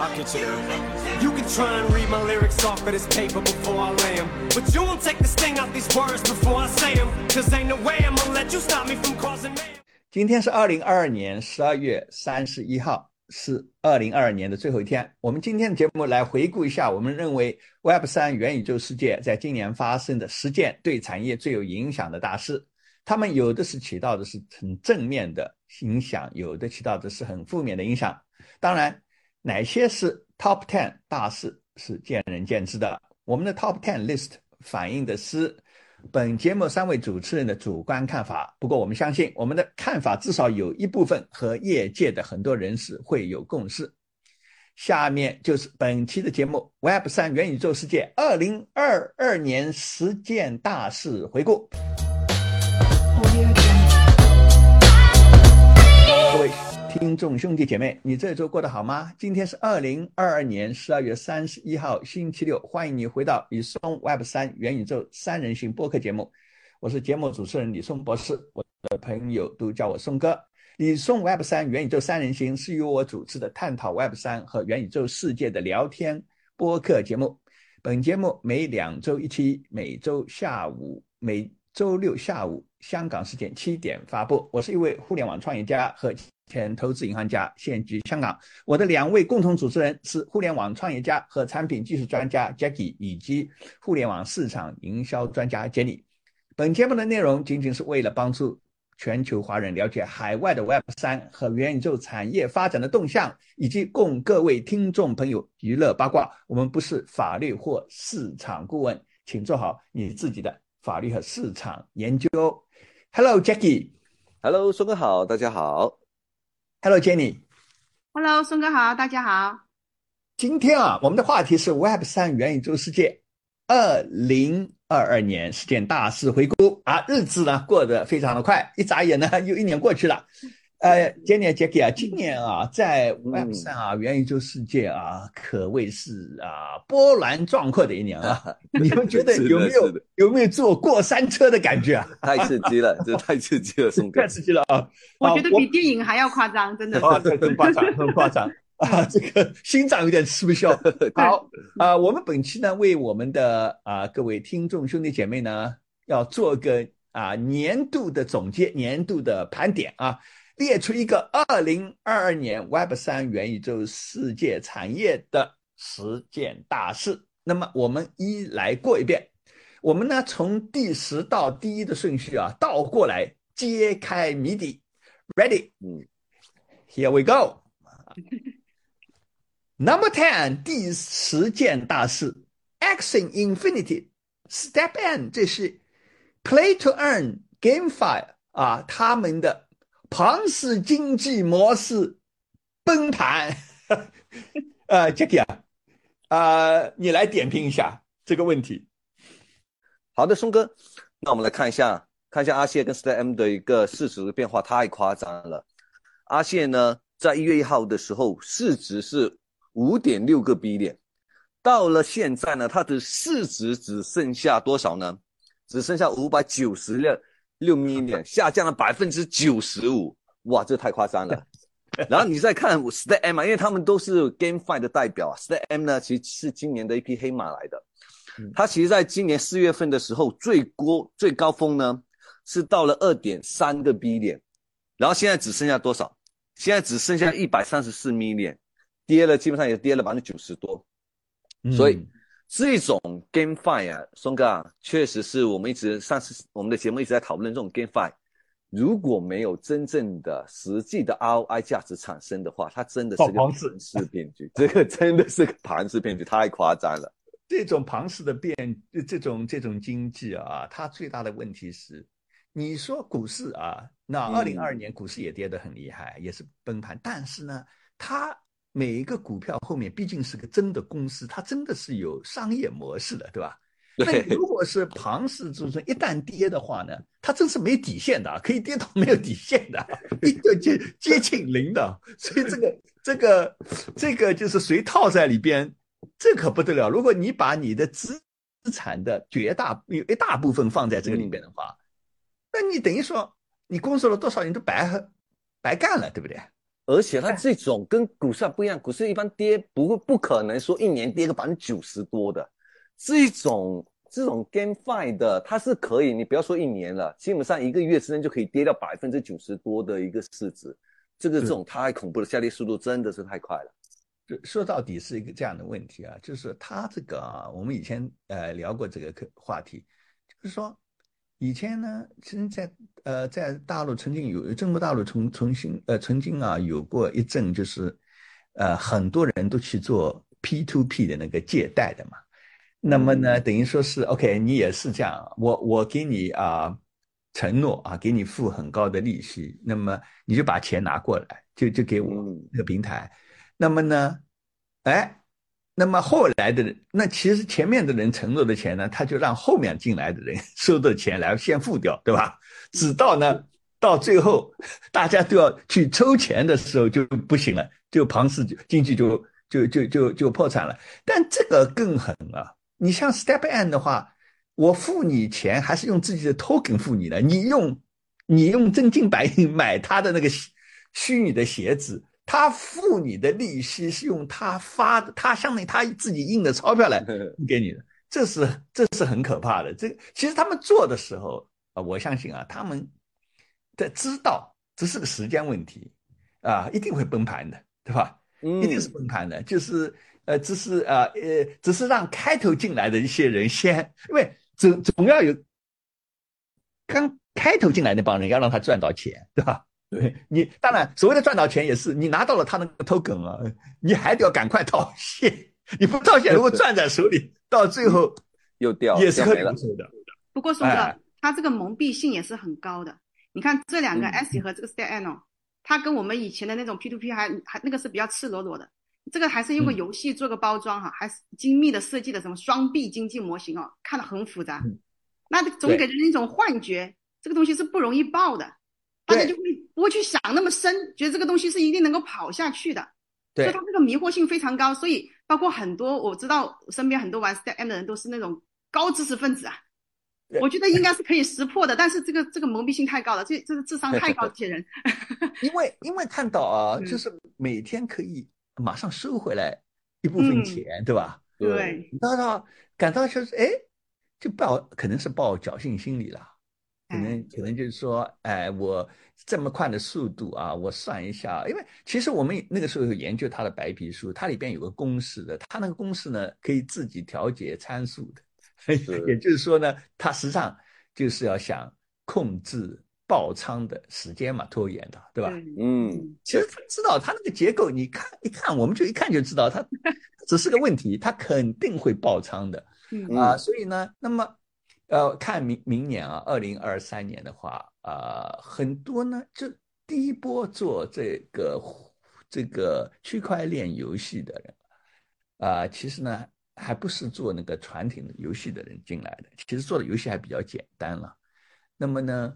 I'll get you there. You can try and read my lyrics off of this paper before I lay them. But you won't take the sting out these words before I say them. Cause ain't no way I'm gonna let you stop me from causing me. 今天是二零二二年十二月三十一号，是二零二二年的最后一天。我们今天的节目来回顾一下，我们认为 Web 三元宇宙世界在今年发生的十件对产业最有影响的大事。他们有的是起到的是很正面的影响，有的起到的是很负面的影响。当然，哪些是 Top Ten 大事是见仁见智的。我们的 Top Ten list 反映的是本节目三位主持人的主观看法。不过，我们相信我们的看法至少有一部分和业界的很多人士会有共识。下面就是本期的节目 Web 三元宇宙世界二零二二年十件大事回顾。听众兄弟姐妹，你这周过得好吗？今天是二零二二年十二月三十一号，星期六，欢迎你回到李松 Web 三元宇宙三人行播客节目。我是节目主持人李松博士，我的朋友都叫我松哥。李松 Web 三元宇宙三人行是由我主持的探讨 Web 三和元宇宙世界的聊天播客节目。本节目每两周一期，每周下午每周六下午香港时间七点发布。我是一位互联网创业家和前投资银行家，现居香港。我的两位共同主持人是互联网创业家和产品技术专家 Jackie，以及互联网市场营销专家 Jenny。本节目的内容仅仅是为了帮助全球华人了解海外的 Web 三和元宇宙产业发展的动向，以及供各位听众朋友娱乐八卦。我们不是法律或市场顾问，请做好你自己的法律和市场研究。Hello Jackie。Hello，松哥好，大家好。Hello Jenny。Hello，孙哥好，大家好。今天啊，我们的话题是 Web 三元宇宙世界二零二二年事件大事回顾啊，日子呢过得非常的快，一眨眼呢又一年过去了。呃，Jenny、Jackie 啊，今年啊，在 Web 上啊、元宇宙世界啊，可谓是啊波澜壮阔的一年啊。你们觉得有没有有没有坐过山车的感觉啊？太刺激了，这太刺激了，太。刺激了啊！我觉得啊比电影还要夸张，真的。啊，这很夸张，很夸张啊！这个心脏有点吃不消。好啊、我们本期呢，为我们的啊、各位听众兄弟姐妹呢，要做个啊、年度的总结，年度的盘点啊，列出一个二零二二年 Web 三元宇宙世界产业的十件大事。那么我们一来过一遍，我们呢从第十到第一的顺序啊倒过来揭开谜底。Ready？嗯 Here we go. Number ten，第十件大事，Action Infinity Step N，这是 Play to Earn GameFi 啊，他们的庞氏经济模式崩盘。呃，Jackie 啊，啊，你来点评一下这个问题。好的，松哥，那我们来看一下，看一下阿谢跟 stem 的一个市值的变化，太夸张了。阿谢呢，在一月一号的时候，市值是五点六个 B 点，到了现在呢，它的市值只剩下多少呢？只剩下五百九十六六 million，下降了百分之九十五，哇，这太夸张了。然后你再看 Step M 啊，因为他们都是 GameFi 的代表啊，Step M 呢其实是今年的一匹黑马来的。它其实在今年四月份的时候，最高最高峰呢是到了二点三个 B 点，然后现在只剩下多少？现在只剩下一百三十四 million，跌了基本上也跌了百分之九十多。所以嗯这种 GameFi 啊，松哥啊，确实是我们一直上次我们的节目一直在讨论这种 GameFi，如果没有真正的实际的 ROI 价值产生的话，它真的是个庞氏骗局，这个真的是个庞氏骗局，太夸张了。这种庞氏的变，这种这种经济啊，它最大的问题是，你说股市啊，那嗯。二零二二年股市也跌得很厉害，也是崩盘，但是呢，它每一个股票后面毕竟是个真的公司，它真的是有商业模式的，对吧？那如果是庞氏之中一旦跌的话呢，它真是没底线的啊，可以跌到没有底线的，一个接接近零的。所以这个这个这个就是谁套在里边，这可不得了。如果你把你的资资产的绝大有一大部分放在这个里边的话，那你等于说你工作了多少年都白白干了，对不对？而且它这种跟股市不一样，股市一般跌不会不可能说一年跌个百分之九十多的，这种这种 GameFi 的它是可以，你不要说一年了，基本上一个月之内就可以跌到百分之九十多的一个市值，这个这种太恐怖了下跌速度真的是太快了。就说到底是一个这样的问题啊，就是它这个啊，我们以前呃聊过这个课话题，就是说以前呢，其实在呃在大陆曾经有中国大陆重重新呃曾经啊有过一阵就是呃很多人都去做 P to P 的那个借贷的嘛，那么呢等于说是 OK 你也是这样，我我给你啊承诺啊给你付很高的利息，那么你就把钱拿过来，就就给我那个平台。那么呢，哎，那么后来的人，那其实前面的人承诺的钱呢，他就让后面进来的人 收的钱来先付掉，对吧？直到呢，到最后大家都要去抽钱的时候就不行了，就庞氏就经济就就就就就破产了。但这个更狠啊！你像 Step N 的话，我付你钱还是用自己的 token 付你的，你用你用真金白银买他的那个虚拟的鞋子。他付你的利息是用他发的，他相当于他自己印的钞票来 给你的，这是这是很可怕的。这其实他们做的时候啊，我相信啊，他们在知道这是个时间问题啊，一定会崩盘的，对吧？一定是崩盘的，就是呃，只是啊呃，只是让开头进来的一些人先，因为总总要有刚开头进来那帮人要让他赚到钱，对吧？对你，当然所谓的赚到钱也是你拿到了他那个 token 啊，你还得要赶快套现，你不套现，如果攥在手里，到最后 又掉，也是可以的。不过，宋哥，他这个蒙蔽性也是很高的。你看这两个 S 和这个 Step N 哦，它跟我们以前的那种 P to P 还还那个是比较赤裸裸的，这个还是用个游戏做个包装哈，还是精密的设计的什么双币经济模型哦，看得很复杂，那总给人一种幻觉，这个东西是不容易爆的。大家就会不去想那么深，觉得这个东西是一定能够跑下去的，所以它这个迷惑性非常高。所以包括很多我知道身边很多玩 Step M 的人都是那种高知识分子啊，我觉得应该是可以识破的，但是这个这个蒙蔽性太高了，这这个智商太高，这些人。因为因为看到啊，就是每天可以马上收回来一部分钱，对吧？对，到到感到就是哎，就抱可能是抱侥幸心理了。可能可能就是说，哎，我这么快的速度啊，我算一下，因为其实我们那个时候有研究它的白皮书，它里边有个公式的，它那个公式呢可以自己调节参数的，也就是说呢，它实际上就是要想控制爆仓的时间嘛，拖延的，对吧？嗯，其实他知道它那个结构，你看一看，我们就一看就知道它 只是个问题，它肯定会爆仓的，啊，所以呢，那么。呃，看明明年啊，二零二三年的话，啊，很多呢，就第一波做这个这个区块链游戏的人，啊，其实呢，还不是做那个传统游戏的人进来的，其实做的游戏还比较简单了。那么呢，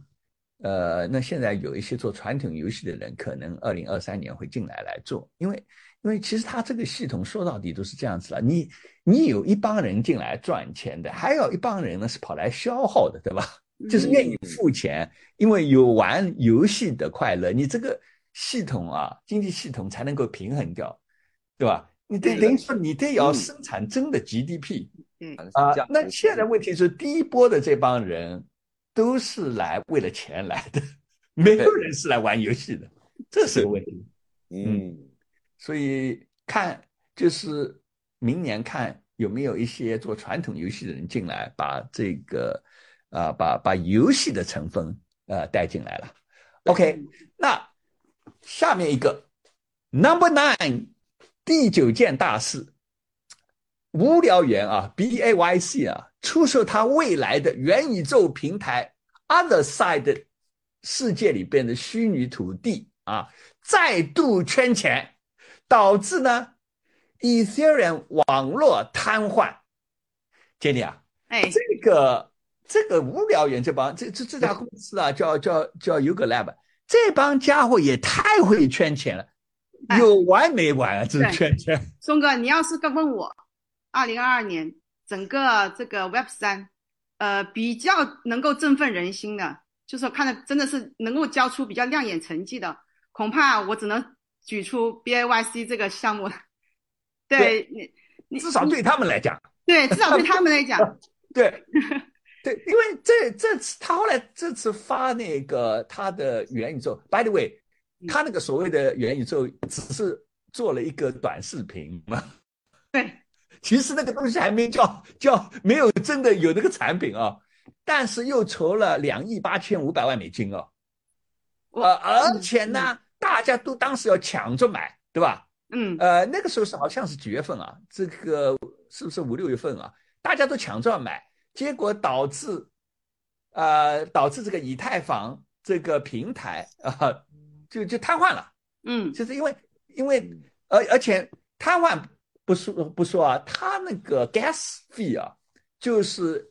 呃，那现在有一些做传统游戏的人，可能二零二三年会进来来做，因为。因为其实它这个系统说到底都是这样子了，你你有一帮人进来赚钱的，还有一帮人呢是跑来消耗的，对吧？就是愿意付钱，因为有玩游戏的快乐，你这个系统啊，经济系统才能够平衡掉，对吧？你得等于说你得要生产真的 GDP，嗯啊，那现在问题是第一波的这帮人都是来为了钱来的，没有人是来玩游戏的，这是个问题，嗯。所以看就是明年看有没有一些做传统游戏的人进来，把这个啊把把游戏的成分呃带进来了。OK，那下面一个 Number Nine 第九件大事，无聊猿啊 B A Y C 啊出售它未来的元宇宙平台 Other Side 世界里边的虚拟土地啊，再度圈钱。导致呢，Ethereum 网络瘫痪。杰尼啊，哎，这个这个无聊猿这帮这这这家公司啊，叫叫叫 Yuga Lab，这帮家伙也太会圈钱了，有完没完啊？这圈钱。松哥，你要是跟问我，二零二二年整个这个 Web 三，呃，比较能够振奋人心的，就是看的真的是能够交出比较亮眼成绩的，恐怕我只能。举出 B A Y C 这个项目。对你，你至少对他们来讲，对，至少对他们来讲，对，对，因为这这次他后来这次发那个他的元宇宙，by the way，他那个所谓的元宇宙只是做了一个短视频嘛，对，其实那个东西还没叫叫没有真的有那个产品啊，但是又筹了两亿八千五百万美金哦，呃，而且呢，大家都当时要抢着买，对吧？嗯，呃，那个时候是好像是几月份啊？这个是不是五六月份啊？大家都抢着要买，结果导致，呃，导致这个以太坊这个平台啊，就就瘫痪了。嗯，就是因为因为而而且瘫痪不说不说啊，它那个 gas fee 啊，就是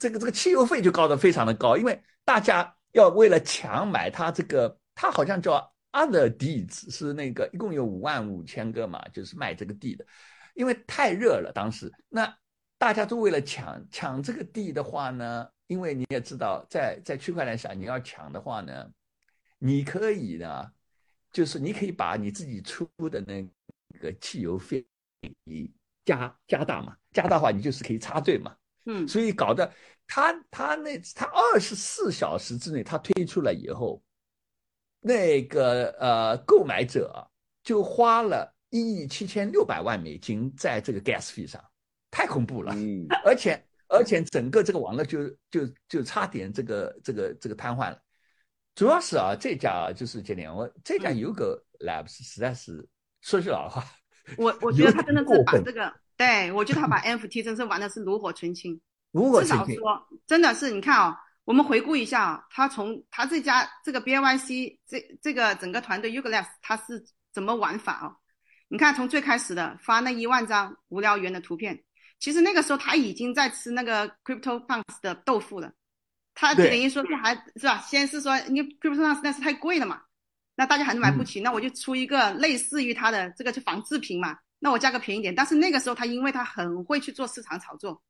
这个这个汽油费就高的非常的高，因为大家要为了抢买它这个，它好像叫。Other deeds 是那个一共有五万五千个嘛，就是卖这个地的，因为太热了当时，那大家都为了抢抢这个地的话呢，因为你也知道，在在区块链上你要抢的话呢，你可以呢，就是你可以把你自己出的那个汽油费加加大嘛，加大话你就是可以插队嘛，嗯，所以搞得他他那他二十四小时之内他推出了以后。那个呃，购买者就花了一亿七千六百万美金在这个 gas 费上，太恐怖了。嗯，而且而且整个这个网络就就就差点这个这个这个瘫痪了。主要是啊，这家就是今年我这家 Ugo Labs 实在是说句老话，我我觉得他真的是把这个，对我觉得他把 NFT 真是玩的是炉火纯青。炉火纯青。至少说，真的是你看啊。我们回顾一下啊，他从他这家这个 B Y C 这这个整个团队 Uglass 他是怎么玩法哦？你看从最开始的发那一万张无聊猿的图片，其实那个时候他已经在吃那个 Crypto Punks 的豆腐了。他等于说是还是吧？先是说你 Crypto Punks 那是太贵了嘛，那大家还是买不起，那我就出一个类似于他的这个就仿制品嘛，那我价格便宜点。但是那个时候他因为他很会去做市场炒作。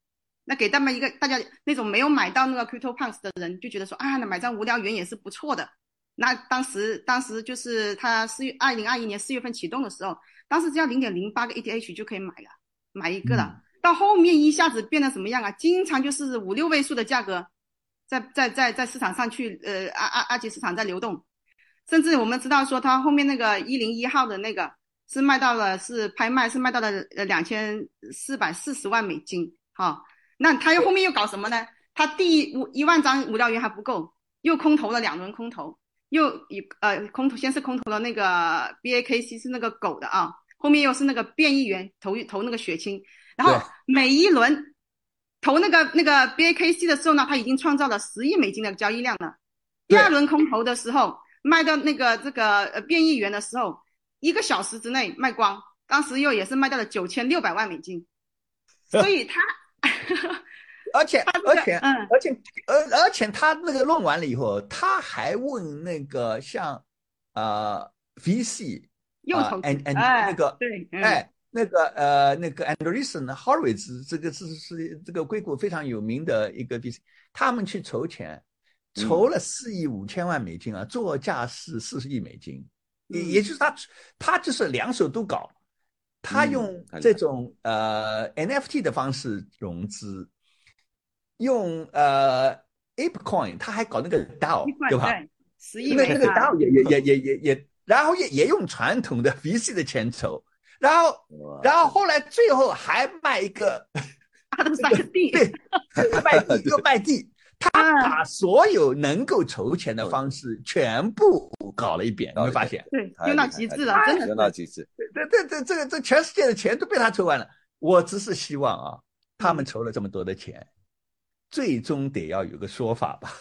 那给他们一个大家那种没有买到那个 Crypto Punks 的人就觉得说啊，那买张无聊猿也是不错的。那当时当时就是他四月二零二一年四月份启动的时候，当时只要零点零八个 ETH 就可以买了，买一个了。到后面一下子变得什么样啊？经常就是五六位数的价格，在在在在市场上去呃二二二级市场在流动，甚至我们知道说他后面那个一零一号的那个是卖到了是拍卖是卖到了呃两千四百四十万美金哈。那他又后面又搞什么呢？他第五一万张无聊猿还不够，又空投了两轮空投，又一呃空投先是空投了那个 B A K C 是那个狗的啊，后面又是那个变异猿投投那个血清，然后每一轮投那个那个 B A K C 的时候呢，他已经创造了十亿美金的交易量了。第二轮空投的时候卖到那个这个呃变异猿的时候，一个小时之内卖光，当时又也是卖到了九千六百万美金，所以他。而且而且而且而而且他那个弄完了以后，他还问那个像呃 VC 啊，and and 那个对，哎那个呃那个 Andreessen Horowitz 这个是是这个硅谷非常有名的一个 VC，他们去筹钱，筹了四亿五千万美金啊，作价是四十亿美金，也也就是他他就是两手都搞。他用这种呃 NFT 的方式融资，用呃 ApeCoin，他还搞那个 DAO，对吧？十亿那那个 DAO 也也也也也也，然后也也用传统的 VC 的钱筹，然后然后后来最后还卖一个，他都 卖地，对，卖地又卖地。他把所有能够筹钱的方式全部搞了一遍，你会发现，对，用到极致了，真的用到极致。这这这，这个这全世界的钱都被他筹完了。我只是希望啊，他们筹了这么多的钱，最终得要有个说法吧。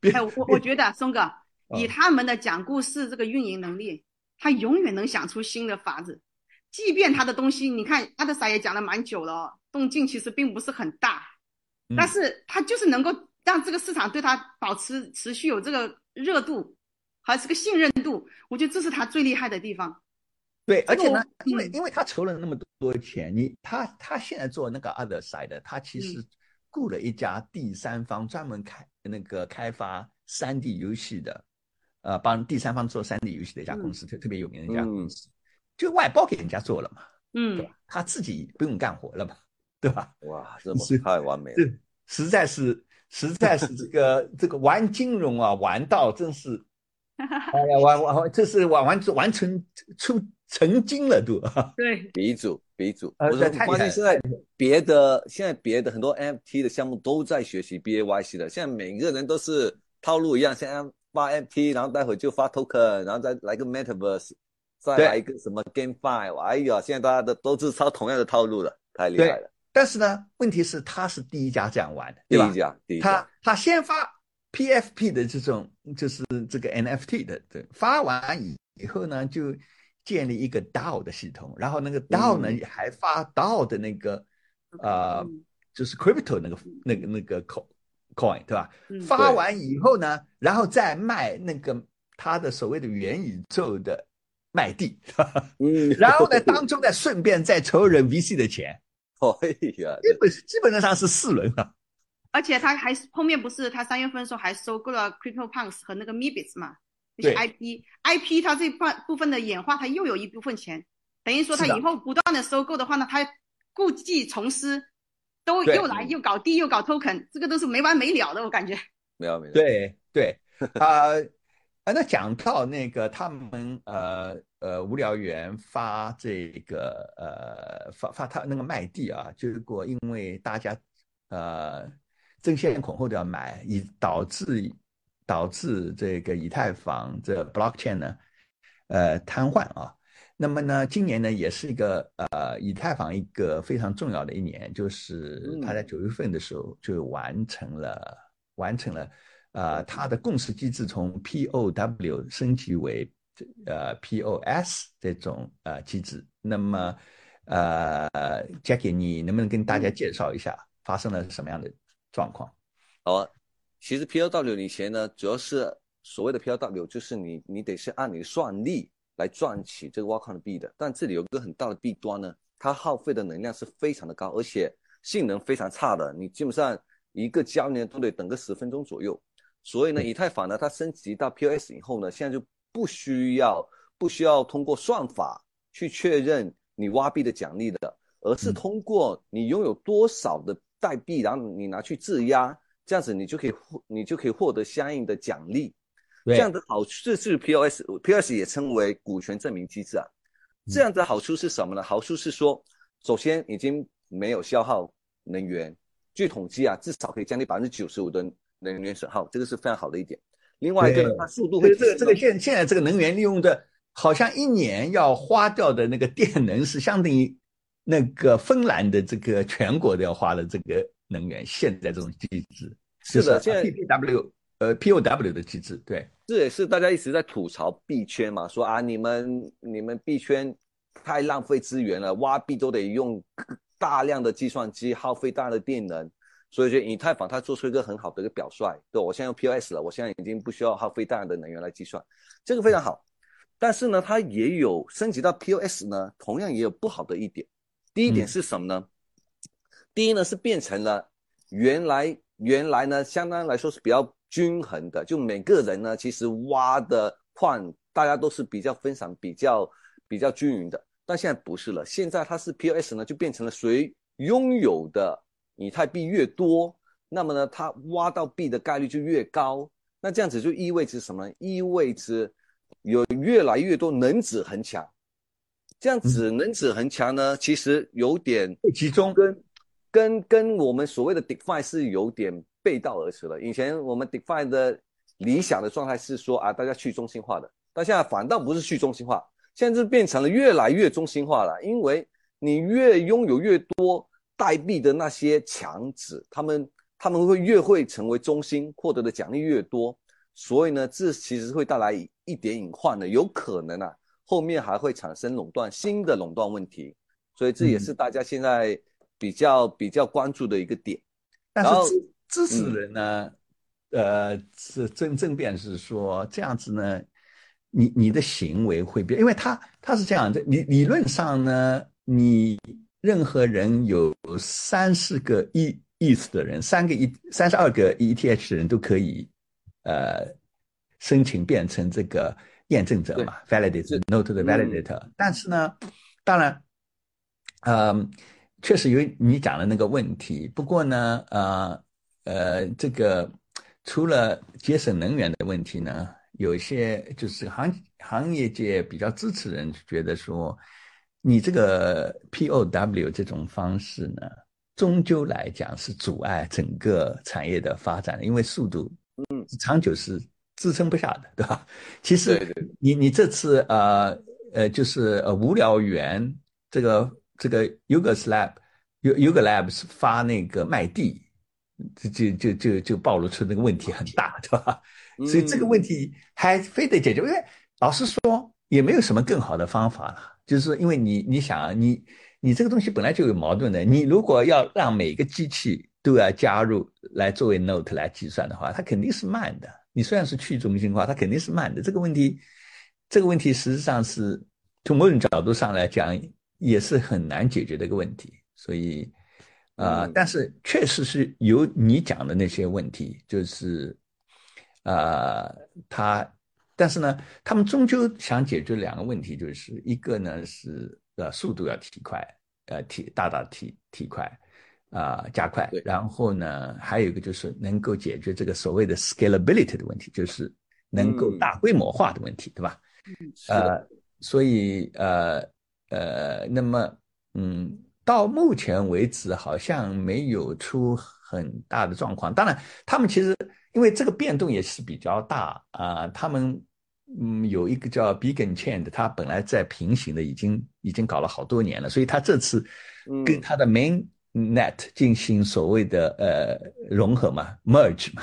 哎，我我觉得松哥以他们的讲故事这个运营能力，他永远能想出新的法子。即便他的东西，你看阿德萨也讲了蛮久了，动静其实并不是很大。但是他就是能够让这个市场对他保持持续有这个热度，还是个信任度，我觉得这是他最厉害的地方。对，而且呢，因为因为他筹了那么多钱，你他他现在做那个 other side，他其实雇了一家第三方专门开那个开发三 D 游戏的，呃，帮第三方做三 D 游戏的一家公嗯。司，特特别有名的一家公司，就外包给人家做了嘛，对嗯吧？他自己不用干活了嘛，对吧？哇，这么是太完美了。这实在是实在是这个这个玩金融啊，玩到真是，哎呀，玩玩玩，这是玩完完成出成精了都。对，鼻祖，鼻祖，呃我说对太厉害了关键现在别的现在别的很多 NFT 的项目都在学习 BAYC 的，现在每个人都是套路一样，现在发 NFT，然后待会就发 token，然后再来个 Metaverse，再来一个什么 GameFi，哎呀，现在大家都都是抄同样的套路了，太厉害了。但是呢，问题是他是第一家这样玩的，对吧？第一？家，第一他家，他先发 PFP 的这种就是这个 NFT 的，对，发完以以后呢，就建立一个 DAO 的系统，然后那个 DAO 呢、嗯还发 DAO 的那个就是 crypto 那个那个那个 coin coin 对吧？嗯。发完以后呢，然后再卖那个他的所谓的元宇宙的卖地，嗯，然后呢，当中再顺便再筹人 VC 的钱，哎呀，基本基本上是四轮啊。而且他还后面不是他三月份的时候还收购了 CryptoPunks 和那个 Meebits 嘛，那些 IP，IP 它这半部分的演化，它又有一部分钱，等于说他以后不断的收购的话呢，他故技重施，都又来又搞地又搞 token，这个都是没完没了的，我感觉。没有没有，对对，啊、啊，那讲到那个他们呃呃无聊猿发这个呃发发他那个卖地啊，结果因为大家呃争先恐后的要买，以导致导致这个以太坊这 blockchain 呢呃瘫痪啊。那么呢，今年呢也是一个呃以太坊一个非常重要的一年，就是他在九月份的时候就完成了完成了呃它的共识机制从 POW 升级为呃 POS 这种呃机制。那么呃，Jackie，你能不能跟大家介绍一下发生了什么样的状况？好啊，其实 POW 以前呢，主要是所谓的 POW，就是你你得是按你的算力来赚取这个挖矿的币的。但这里有一个很大的弊端呢，它耗费的能量是非常的高，而且性能非常差的。你基本上一个交易都得等个十分钟左右。所以呢，以太坊呢，它升级到 POS 以后呢，现在就不需要不需要通过算法去确认你挖币的奖励的，而是通过你拥有多少的代币，然后你拿去质押。这样子你就可以获，你就可以获得相应的奖励。对这样的好处，这是 POS，POS 也称为股权证明机制啊。这样的好处是什么呢？好处是说，首先已经没有消耗能源，据统计啊，至少可以降低百分之九十五的能源损耗，这个是非常好的一点。另外一个它速度会这个这个现现在这个能源利用的，好像一年要花掉的那个电能是相当于那个芬兰的这个全国都要花的这个能源。现在这种机制是的，就是现在 PPW 呃 POW 的机制，对这也是大家一直在吐槽币圈嘛，说啊你们你们币圈太浪费资源了，挖币都得用大量的计算机，耗费大量的电能。所以就以太坊它做出一个很好的一个表率，对我现在用 POS 了，我现在已经不需要耗费大量的能源来计算，这个非常好。但是呢，它也有升级到 POS 呢，同样也有不好的一点。第一点嗯是什么呢？第一呢是变成了原来原来呢相当来说是比较均衡的，就每个人呢其实挖的矿大家都是比较分散、比较比较均匀的，但现在不是了，现在它是 POS 呢就变成了谁拥有的以太币越多，那么呢它挖到币的概率就越高，那这样子就意味着什么？意味着有越来越多能指很强。这样子能指很强呢，其实有点不集中。跟跟跟我们所谓的 DeFi 是有点背道而驰了。以前我们 DeFi 的理想的状态是说啊，大家去中心化的，但现在反倒不是去中心化，现在就变成了越来越中心化了。因为你越拥有越多代币的那些强子，他们他们会越会成为中心，获得的奖励越多，所以呢，这其实会带来一点隐患的，有可能啊，后面还会产生垄断新的垄断问题。所以这也是大家现在比较比较关注的一个点。但然后是支支持人呢，呃，是争争辩是说这样子呢，你你的行为会变，因为他他是这样的，理理论上呢，你任何人有三四个 E ETH 的人，三个 E 三十二个 ETH 的人都可以，呃，申请变成这个验证者嘛，validator note 的 validator。但是呢，当然，呃，确实有你讲的那个问题。不过呢，呃呃，这个除了节省能源的问题呢，有一些就是行行业界比较支持人觉得说，你这个 POW 这种方式呢。终究来讲是阻碍整个产业的发展的，因为速度，嗯，长久是支撑不下的，对吧？其实你你这次呃呃就是呃无聊猿这个这个 Yuga Lab，U Yuga Labs 发那个卖地，就就就就就暴露出那个问题很大，对吧？所以这个问题还非得解决，因为老实说也没有什么更好的方法了，就是因为你你想啊你。你这个东西本来就有矛盾的。你如果要让每个机器都要加入来作为 note 来计算的话，它肯定是慢的。你虽然是去中心化，它肯定是慢的。这个问题，这个问题实际上是从某种角度上来讲也是很难解决的一个问题。所以，呃，但是确实是有你讲的那些问题，就是，呃，他，但是呢，他们终究想解决两个问题，就是一个呢是。呃速度要提快，呃，提大大提提快，啊，加快。然后呢，还有一个就是能够解决这个所谓的 scalability 的问题，就是能够大规模化的问题，对吧？呃，所以呃呃，那么嗯，到目前为止好像没有出很大的状况。当然，他们其实因为这个变动也是比较大啊，他们。嗯，有一个叫 Beacon Chain 的，它本来在平行的，已经已经搞了好多年了，所以他这次跟他的 Main Net 进行所谓的呃融合嘛，Merge 嘛，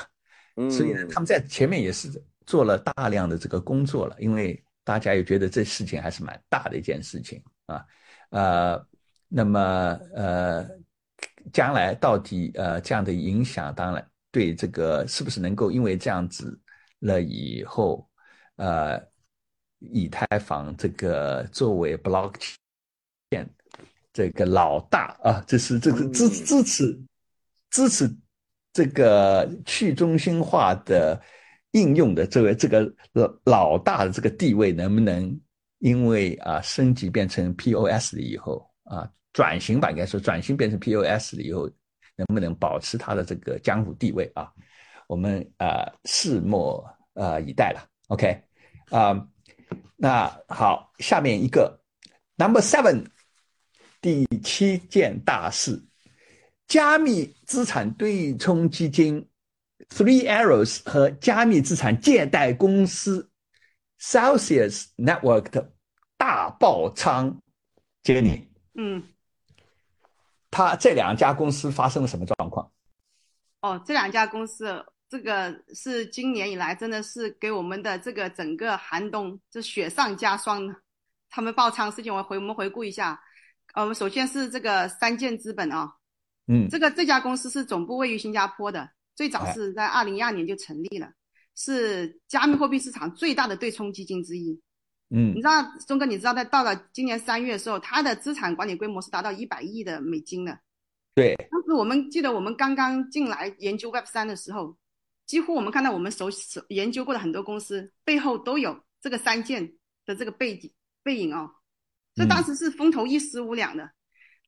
所以呢，他们在前面也是做了大量的这个工作了，因为大家也觉得这事情还是蛮大的一件事情啊，呃，那么呃，将来到底呃这样的影响，当然对这个是不是能够因为这样子了以后。呃，以太坊这个作为 blockchain 这个老大啊，这是这个支支持支持这个去中心化的应用的这位这个老老大的这个地位，能不能因为啊升级变成 POS 了以后啊转型吧，应该说转型变成 POS 了以后，能不能保持它的这个江湖地位啊？我们啊拭目啊以待了。OK，啊，那好，下面一个。Number Seven，第七件大事，加密资产对冲基金。Three Arrows 和加密资产借贷公司。Celsius Network 的大爆仓，杰尼，嗯，他这两家公司发生了什么状况？哦，这两家公司。这个是今年以来真的是给我们的这个整个寒冬这雪上加霜。他们爆仓事情，我回我们回顾一下。呃，我们首先是这个三箭资本啊，嗯，这个这家公司是总部位于新加坡的，最早是在二零一二年就成立了，是加密货币市场最大的对冲基金之一。嗯，你知道钟哥，你知道在到了今年三月的时候，他的资产管理规模是达到一百亿的美金的。对，当时我们记得我们刚刚进来研究 Web 三的时候。几乎我们看到我们熟熟研究过的很多公司背后都有这个三件的这个背景背影哦，这当时是风头一时无两的。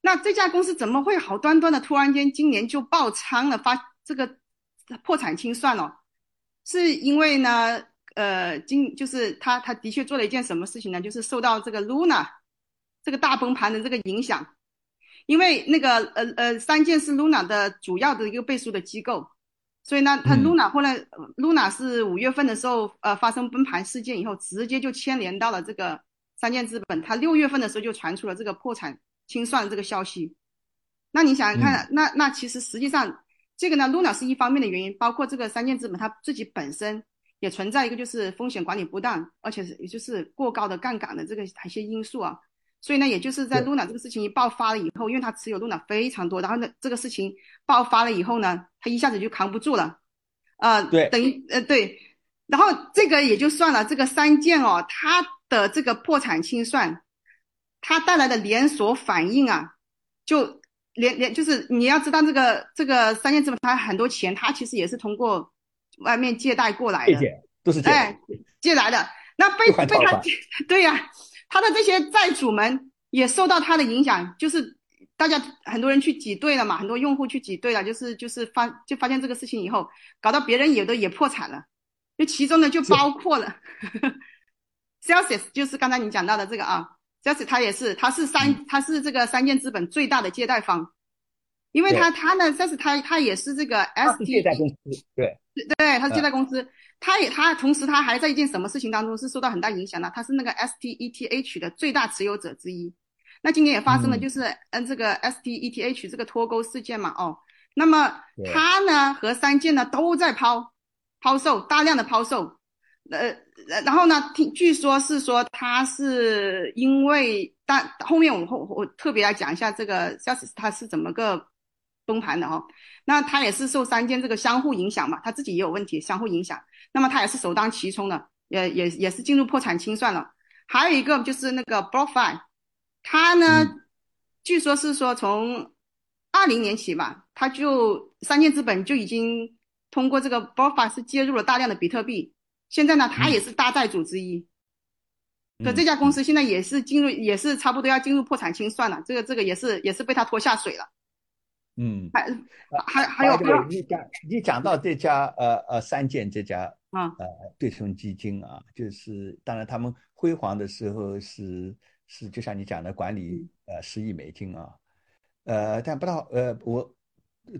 那这家公司怎么会好端端的突然间今年就爆仓了，发这个破产清算了？是因为呢，呃，今就是他他的确做了一件什么事情呢？就是受到这个 Luna 这个大崩盘的这个影响，因为那个呃呃三件是 Luna 的主要的一个背书的机构。所以呢，他 Luna 后来，Luna 是五月份的时候，呃，发生崩盘事件以后，直接就牵连到了这个三箭资本。他六月份的时候就传出了这个破产清算这个消息。那你想想看，那那其实实际上这个呢，Luna 是一方面的原因，包括这个三箭资本它自己本身也存在一个就是风险管理不当，而且是也就是过高的杠杆的这个一些因素啊。所以呢，也就是在 Luna 这个事情一爆发了以后，因为他持有 Luna 非常多，然后呢，这个事情爆发了以后呢，他一下子就扛不住了，呃，对，等于呃对，然后这个也就算了，这个三件哦，它的这个破产清算，它带来的连锁反应啊，就连连就是你要知道这个这个三件资本它很多钱，它其实也是通过外面借贷过来的，都是。哎，借来的。那被被他，对呀、他的这些债主们也受到他的影响，就是大家很多人去挤兑了嘛，很多用户去挤兑了，就是就是发就发现这个事情以后，搞到别人也都也破产了，就其中呢就包括了 Celsius，就是刚才你讲到的这个啊，Celsius 他也是，他是嗯三他是这个三箭资本最大的借贷方。因为他他呢，Celsius 他他也是这个 ST 借贷公司，对，对，他是借贷公司，他也他同时他还在一件什么事情当中是受到很大影响的，他是那个 STETH 的最大持有者之一。那今年也发生了，嗯。就是嗯这个 STETH 这个脱钩事件嘛，哦，那么他呢和三箭呢都在抛抛售，大量的抛售，呃，呃然后呢，听据说是说他是因为，但后面我后我特别来讲一下这个 Celsius 它是怎么个崩盘的哦。那他也是受三箭这个相互影响嘛，他自己也有问题，相互影响。那么他也是首当其冲的，也也也是进入破产清算了。还有一个就是那个 BlockFi，他呢，据说是说从二零年起吧，他就三箭资本就已经通过这个 BlockFi 是接入了大量的比特币。现在呢，他也是大债主之一。所以这家公司现在也是进入，也是差不多要进入破产清算了。这个这个也是也是被他拖下水了。嗯，还还还有还有你讲你讲到这家呃呃三箭这家啊。呃对冲基金啊，就是当然他们辉煌的时候是是就像你讲的管理呃十亿美金啊，呃但不到呃我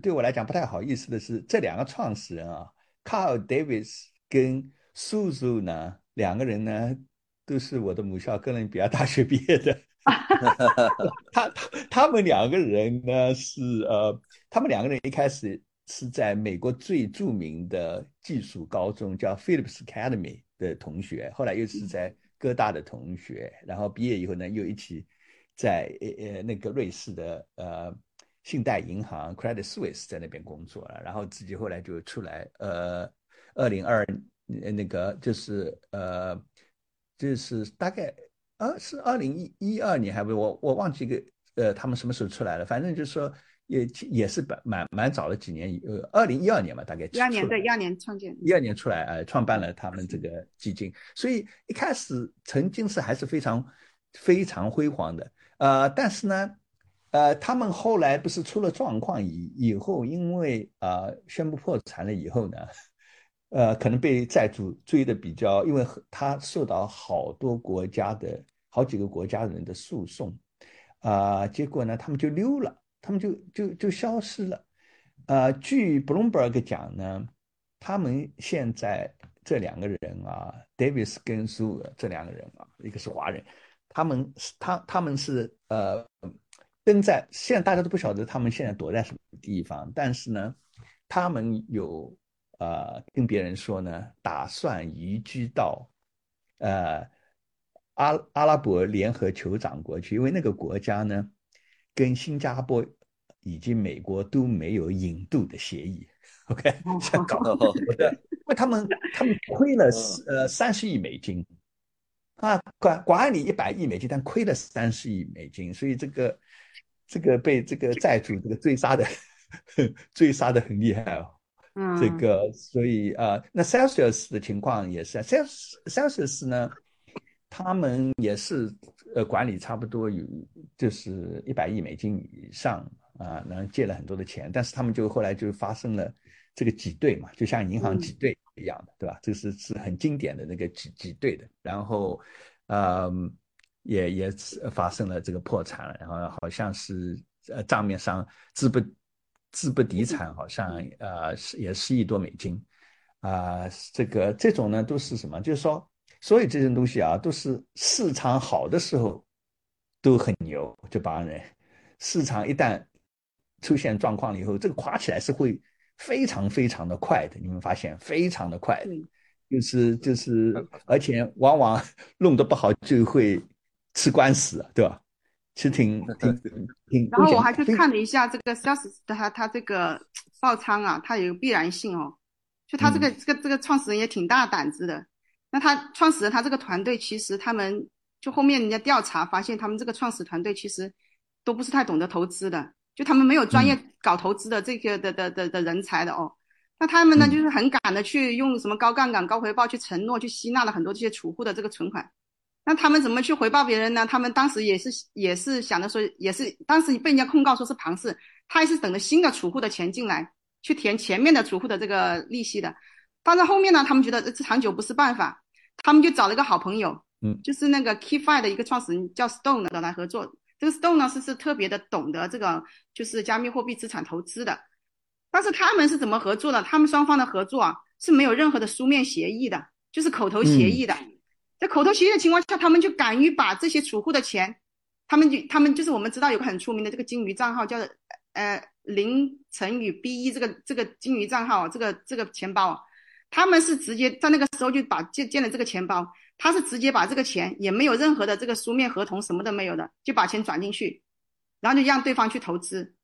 对我来讲不太好意思的是这两个创始人啊，Carl Davis 跟 Suzu 呢两个人呢都是我的母校哥伦比亚大学毕业的。他他他们两个人呢是呃，他们两个人一开始是在美国最著名的技术高中叫 Phillips Academy 的同学，后来又是在哥大的同学，然后毕业以后呢又一起在呃呃那个瑞士的呃信贷银行 Credit Suisse 在那边工作了，然后自己后来就出来呃，二零二那个就是呃就是大概。啊，是二零一一二年还不是我我忘记个呃他们什么时候出来了，反正就是说也也是蛮蛮蛮早的几年，呃，二零一二年吧，大概一二年对一二年创建，一二年出来呃创办了他们这个基金，所以一开始曾经是还是非常非常辉煌的，呃，但是呢，呃，他们后来不是出了状况以以后，因为呃宣布破产了以后呢。呃，可能被债主追的比较，因为他受到好多国家的好几个国家人的诉讼，啊、结果呢，他们就溜了，他们就就就消失了。呃，据 Bloomberg 讲呢，他们现在这两个人啊，Davis 跟苏这两个人啊，一个是华人，他们是他他们是呃跟在，现在大家都不晓得他们现在躲在什么地方，但是呢，他们有。呃，跟别人说呢，打算移居到呃阿阿拉伯联合酋长国去，因为那个国家呢，跟新加坡以及美国都没有引渡的协议。OK，香港的，因为他们他们亏了呃三十亿美金啊，管管理一百亿美金，但亏了三十亿美金，所以这个这个被这个债主这个追杀的 追杀的很厉害哦。嗯，这个，所以呃，那 Celsius 的情况也是，Celsius Celsius 呢，他们也是呃管理差不多有就是一百亿美金以上啊，然后借了很多的钱，但是他们就后来就发生了这个挤兑嘛，就像银行挤兑一样的，对吧？这是是很经典的那个挤挤兑的，然后呃也也发生了这个破产了，然后好像是呃账面上资不。资不抵产，好像呃是也是亿多美金，啊、呃，这个这种呢都是什么？就是说，所有这些东西啊，都是市场好的时候都很牛，这帮人，市场一旦出现状况了以后，这个垮起来是会非常非常的快的，你们发现非常的快的，就是就是，而且往往弄得不好就会吃官司，对吧？其实挺挺挺。然后我还去看了一下这个 Celsius 的它它这个爆仓啊，它有必然性哦。就他这个、嗯、这个这个创始人也挺大胆子的。那他创始人他这个团队其实他们就后面人家调查发现，他们这个创始团队其实都不是太懂得投资的，就他们没有专业搞投资的这个的的的的人才的哦。那他们呢，就是很敢的去用什么高杠杆、高回报去承诺，去吸纳了很多这些储户的这个存款。那他们怎么去回报别人呢？他们当时也是也是想着说，也是当时被人家控告说是庞氏，他也是等着新的储户的钱进来，去填前面的储户的这个利息的。但是后面呢，他们觉得这长久不是办法，他们就找了一个好朋友，嗯，就是那个 KeyFi 的一个创始人叫 Stone 的来合作。这个 Stone 呢是是特别的懂得这个就是加密货币资产投资的，但是他们是怎么合作的？他们双方的合作啊是没有任何的书面协议的，就是口头协议的。在口头协议的情况下，他们就敢于把这些储户的钱，他们就他们就是我们知道有个很出名的这个金鱼账号，叫呃零乘以 B 一这个这个金鱼账号，这个这个钱包，他们是直接在那个时候就把建建了这个钱包，他是直接把这个钱也没有任何的这个书面合同，什么都没有的，就把钱转进去，然后就让对方去投资，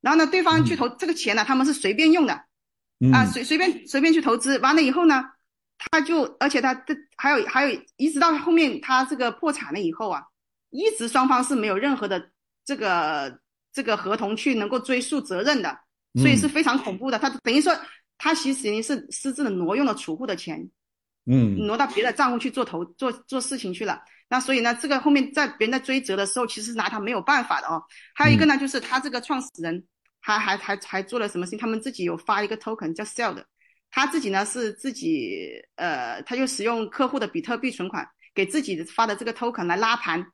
然后呢，对方去投这个钱呢，他们是随便用的，啊随随便随便去投资，完了以后呢。他就，而且他这还有还有，一直到后面他这个破产了以后啊，一直双方是没有任何的这个这个合同去能够追溯责任的，所以是非常恐怖的。他等于说他其实已经是私自的挪用了储户的钱，嗯，挪到别的账户去做投做做事情去了。那所以呢，这个后面在别人在追责的时候，其实是拿他没有办法的哦。还有一个呢，就是他这个创始人还还还还做了什么事情？他们自己有发一个 token 叫 sell 的。他自己呢是自己，呃，他就使用客户的比特币存款给自己发的这个 token 来拉盘，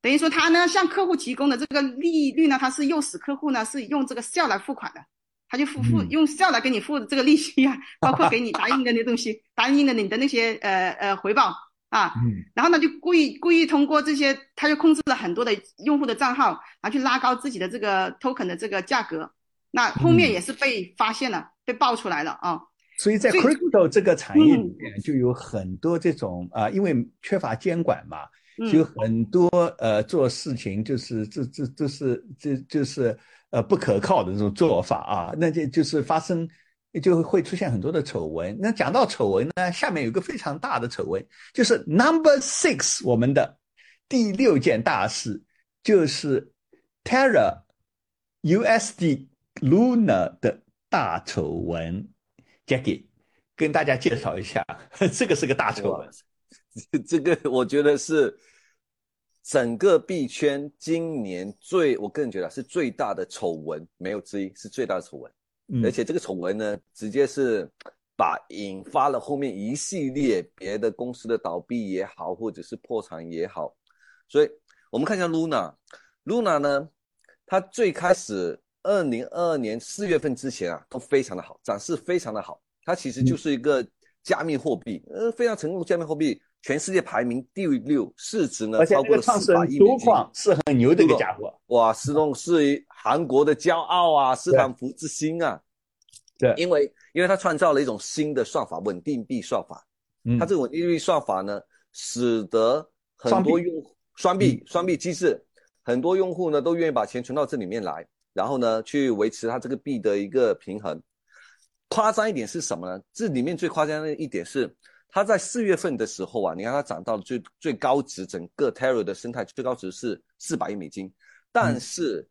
等于说他呢向客户提供的这个利率呢，他是诱使客户呢是用这个 sell 来付款的，他就付付用 sell 来给你付这个利息啊，包括给你答应的那东西，答应的你的那些呃呃回报啊，然后呢就故意故意通过这些，他就控制了很多的用户的账号，然后去拉高自己的这个 token 的这个价格，那后面也是被发现了。被爆出来了啊！所以在 crypto 这个产业里面，就有很多这种啊，因为缺乏监管嘛，就很多呃做事情就是这这这是这就是呃不可靠的这种做法啊，那就就是发生就会出现很多的丑闻。那讲到丑闻呢，下面有个非常大的丑闻，就是 Number Six 我们的第六件大事，就是 Terra USD Luna 的。大丑闻，Jackie，跟大家介绍一下，这个是个大丑闻。这个我觉得是整个币圈今年最，我个人觉得是最大的丑闻，没有之一，是最大的丑闻。而且这个丑闻呢，直接是把引发了后面一系列别的公司的倒闭也好，或者是破产也好。所以我们看一下 Luna，Luna 呢，它最开始。二零二二年四月份之前啊，都非常的好，涨势非常的好。它其实就是一个加密货币，呃，非常成功的加密货币，全世界排名第六，市值呢超过了四百亿美金，是很牛的一个家伙。哇，斯通是韩国的骄傲啊，斯坦福之星啊。对，因为因为它创造了一种新的算法，稳定币算法。嗯，它这个稳定币算法呢，使得很多用户双币双币机制，很多用户呢都愿意把钱存到这里面来。然后呢，去维持它这个币的一个平衡。夸张一点是什么呢？这里面最夸张的一点是，它在四月份的时候啊，你看它涨到了最最高值，整个 Terra 的生态最高值是四百亿美金。但是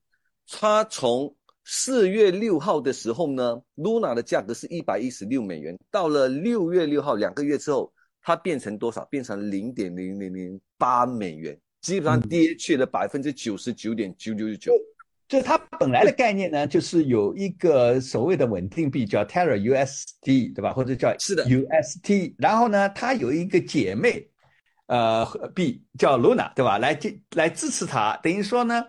它从四月六号的时候呢，Luna 的价格是一百一十六美元，到了六月六号两个月之后，它变成多少？变成零点零零零八美元，基本上跌去了百分之九十九点九九九。就它本来的概念呢，就是有一个所谓的稳定币叫 Terra USD，对吧？或者叫是的 UST。然后呢，它有一个姐妹，呃，币叫 Luna，对吧？来支来支持它，等于说呢，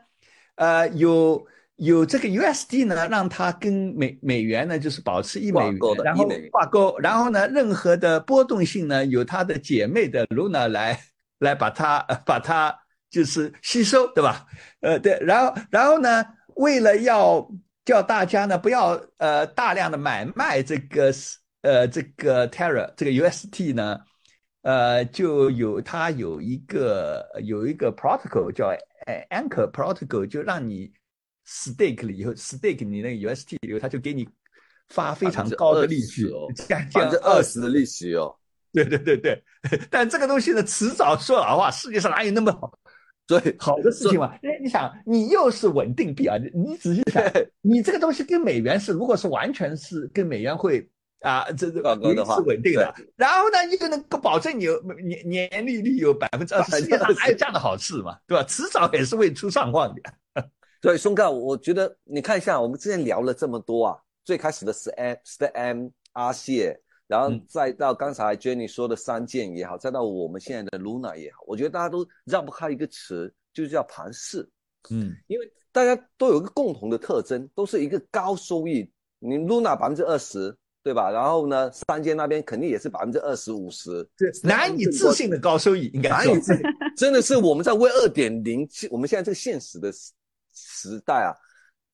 呃，有有这个 USD 呢，让它跟美美元呢就是保持一美元，然后挂钩，然后呢，任何的波动性呢，由它的姐妹的 Luna 来来把它把它。就是吸收，对吧？呃，对，然后，然后呢，为了要叫大家呢不要呃大量的买卖这个呃这个 Terra 这个 UST 呢，呃，就有它有一个有一个 protocol 叫 Anchor Protocol，就让你 stake 了以后 stake 你那个 UST 以后，它就给你发非常高的利息哦，百分之二十的利息哦。对对对对，但这个东西呢，迟早说老话，世界上哪有那么好？对，好的事情嘛。因为，你想，你又是稳定币啊，你你仔细想，你这个东西跟美元是，如果是完全是跟美元会啊，这这是稳定的，然后呢，你就能够保证你有年年利率有百分之二十，世界上哪有这样的好事嘛，对吧？迟早也是会出状况的。所以，松哥，我觉得你看一下，我们之前聊了这么多啊，最开始的是 M、t M、阿谢。然后再到刚才 Jenny 说的三件也好，再到我们现在的 Luna 也好，我觉得大家都绕不开一个词，就叫盘势。嗯，因为大家都有一个共同的特征，都是一个高收益。你 Luna 百分之二十，对吧？然后呢，三件那边肯定也是百分之二十五十，难以置信的高收益，应该难以置信，真的是我们在为二点零，我们现在这个现实的时代啊。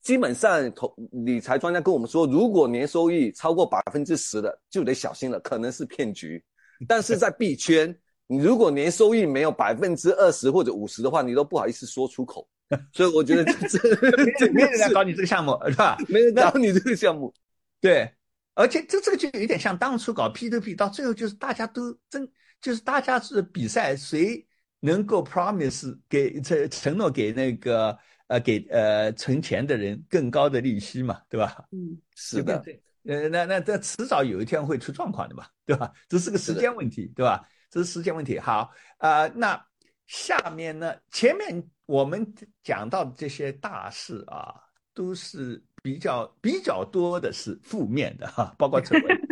基本上，投理财专家跟我们说，如果年收益超过百分之十的，就得小心了，可能是骗局。但是在币圈，你如果年收益没有百分之二十或者五十的话，你都不好意思说出口。所以我觉得这 这没人来搞你这个项目，是吧？没人搞你这个项目。对，而且这这个就有点像当初搞 P to P，到最后就是大家都争，就是大家是比赛，谁能够 promise 给承承诺给那个。呃，给呃存钱的人更高的利息嘛，对吧？嗯，是的。呃，那那这迟早有一天会出状况的嘛，对吧？这是个时间问题，对吧？这是时间问题。好，呃，那下面呢？前面我们讲到的这些大事啊，都是比较比较多的是负面的哈，包括 丑闻。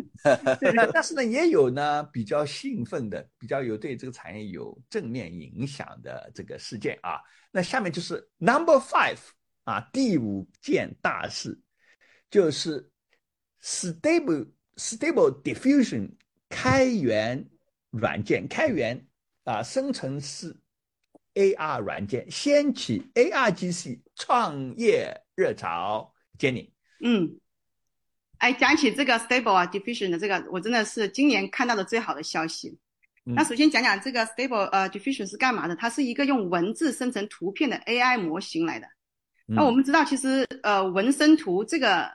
但是呢，也有呢比较兴奋的，比较有对这个产业有正面影响的这个事件啊。那下面就是 number five 啊，第五件大事，就是 stable stable diffusion 开源软件，开源啊生成式 AR 软件掀起 ARGC 创业热潮。Jenny，嗯，哎，讲起这个 stable 啊 diffusion 的这个，我真的是今年看到的最好的消息。那首先讲讲这个 Stable 呃 Diffusion 是干嘛的？它是一个用文字生成图片的 AI 模型来的。那我们知道，其实呃纹身图这个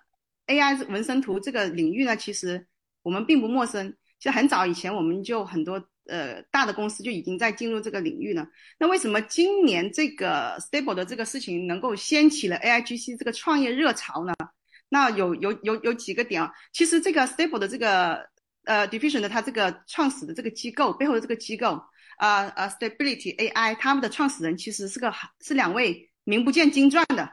AI 纹身图这个领域呢，其实我们并不陌生。其实很早以前我们就很多呃大的公司就已经在进入这个领域了。那为什么今年这个 Stable 的这个事情能够掀起了 AIGC 这个创业热潮呢？那有有有有几个点啊。其实这个 Stable 的这个呃，Diffusion 的它这个创始的这个机构背后的这个机构，啊呃 Stability AI，他们的创始人其实是个是两位名不见经传的，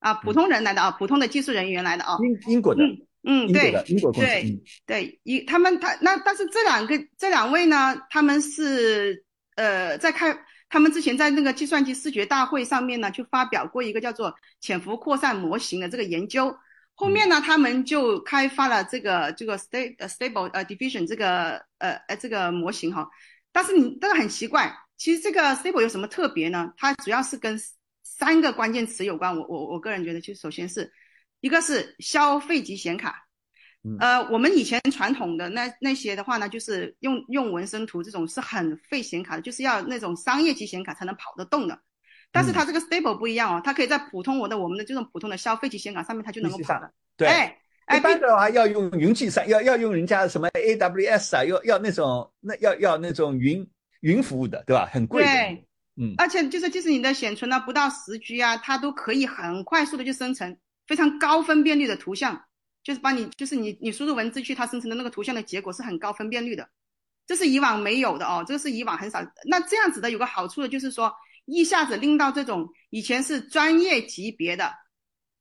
啊，普通人来的啊，普通的技术人员来的啊，英英国的，嗯，对，英国公司，对对，一他们他那但是这两个这两位呢，他们是呃在开他们之前在那个计算机视觉大会上面呢，就发表过一个叫做潜伏扩散模型的这个研究。后面呢，他们就开发了这个这个 stable 呃 stable 呃 diffusion 这个呃呃这个模型哈，但是你这个很奇怪，其实这个 stable 有什么特别呢？它主要是跟三个关键词有关。我我我个人觉得，就首先是一个是消费级显卡，呃，我们以前传统的那那些的话呢，就是用用纹身图这种是很费显卡的，就是要那种商业级显卡才能跑得动的。但是它这个 stable 不一样哦，它可以在普通我的我们的这种普通的消费级显卡上面，它就能够跑的。对，一般的话要用云计算，要要用人家什么 AWS 啊，要要那种那要要那种云云服务的，对吧？很贵。对，嗯。而且就是即使你的显存呢不到十 G 啊，它都可以很快速的就生成非常高分辨率的图像，就是把你就是你你输入文字去，它生成的那个图像的结果是很高分辨率的，这是以往没有的哦，这个是以往很少。那这样子的有个好处的就是说。一下子拎到这种以前是专业级别的，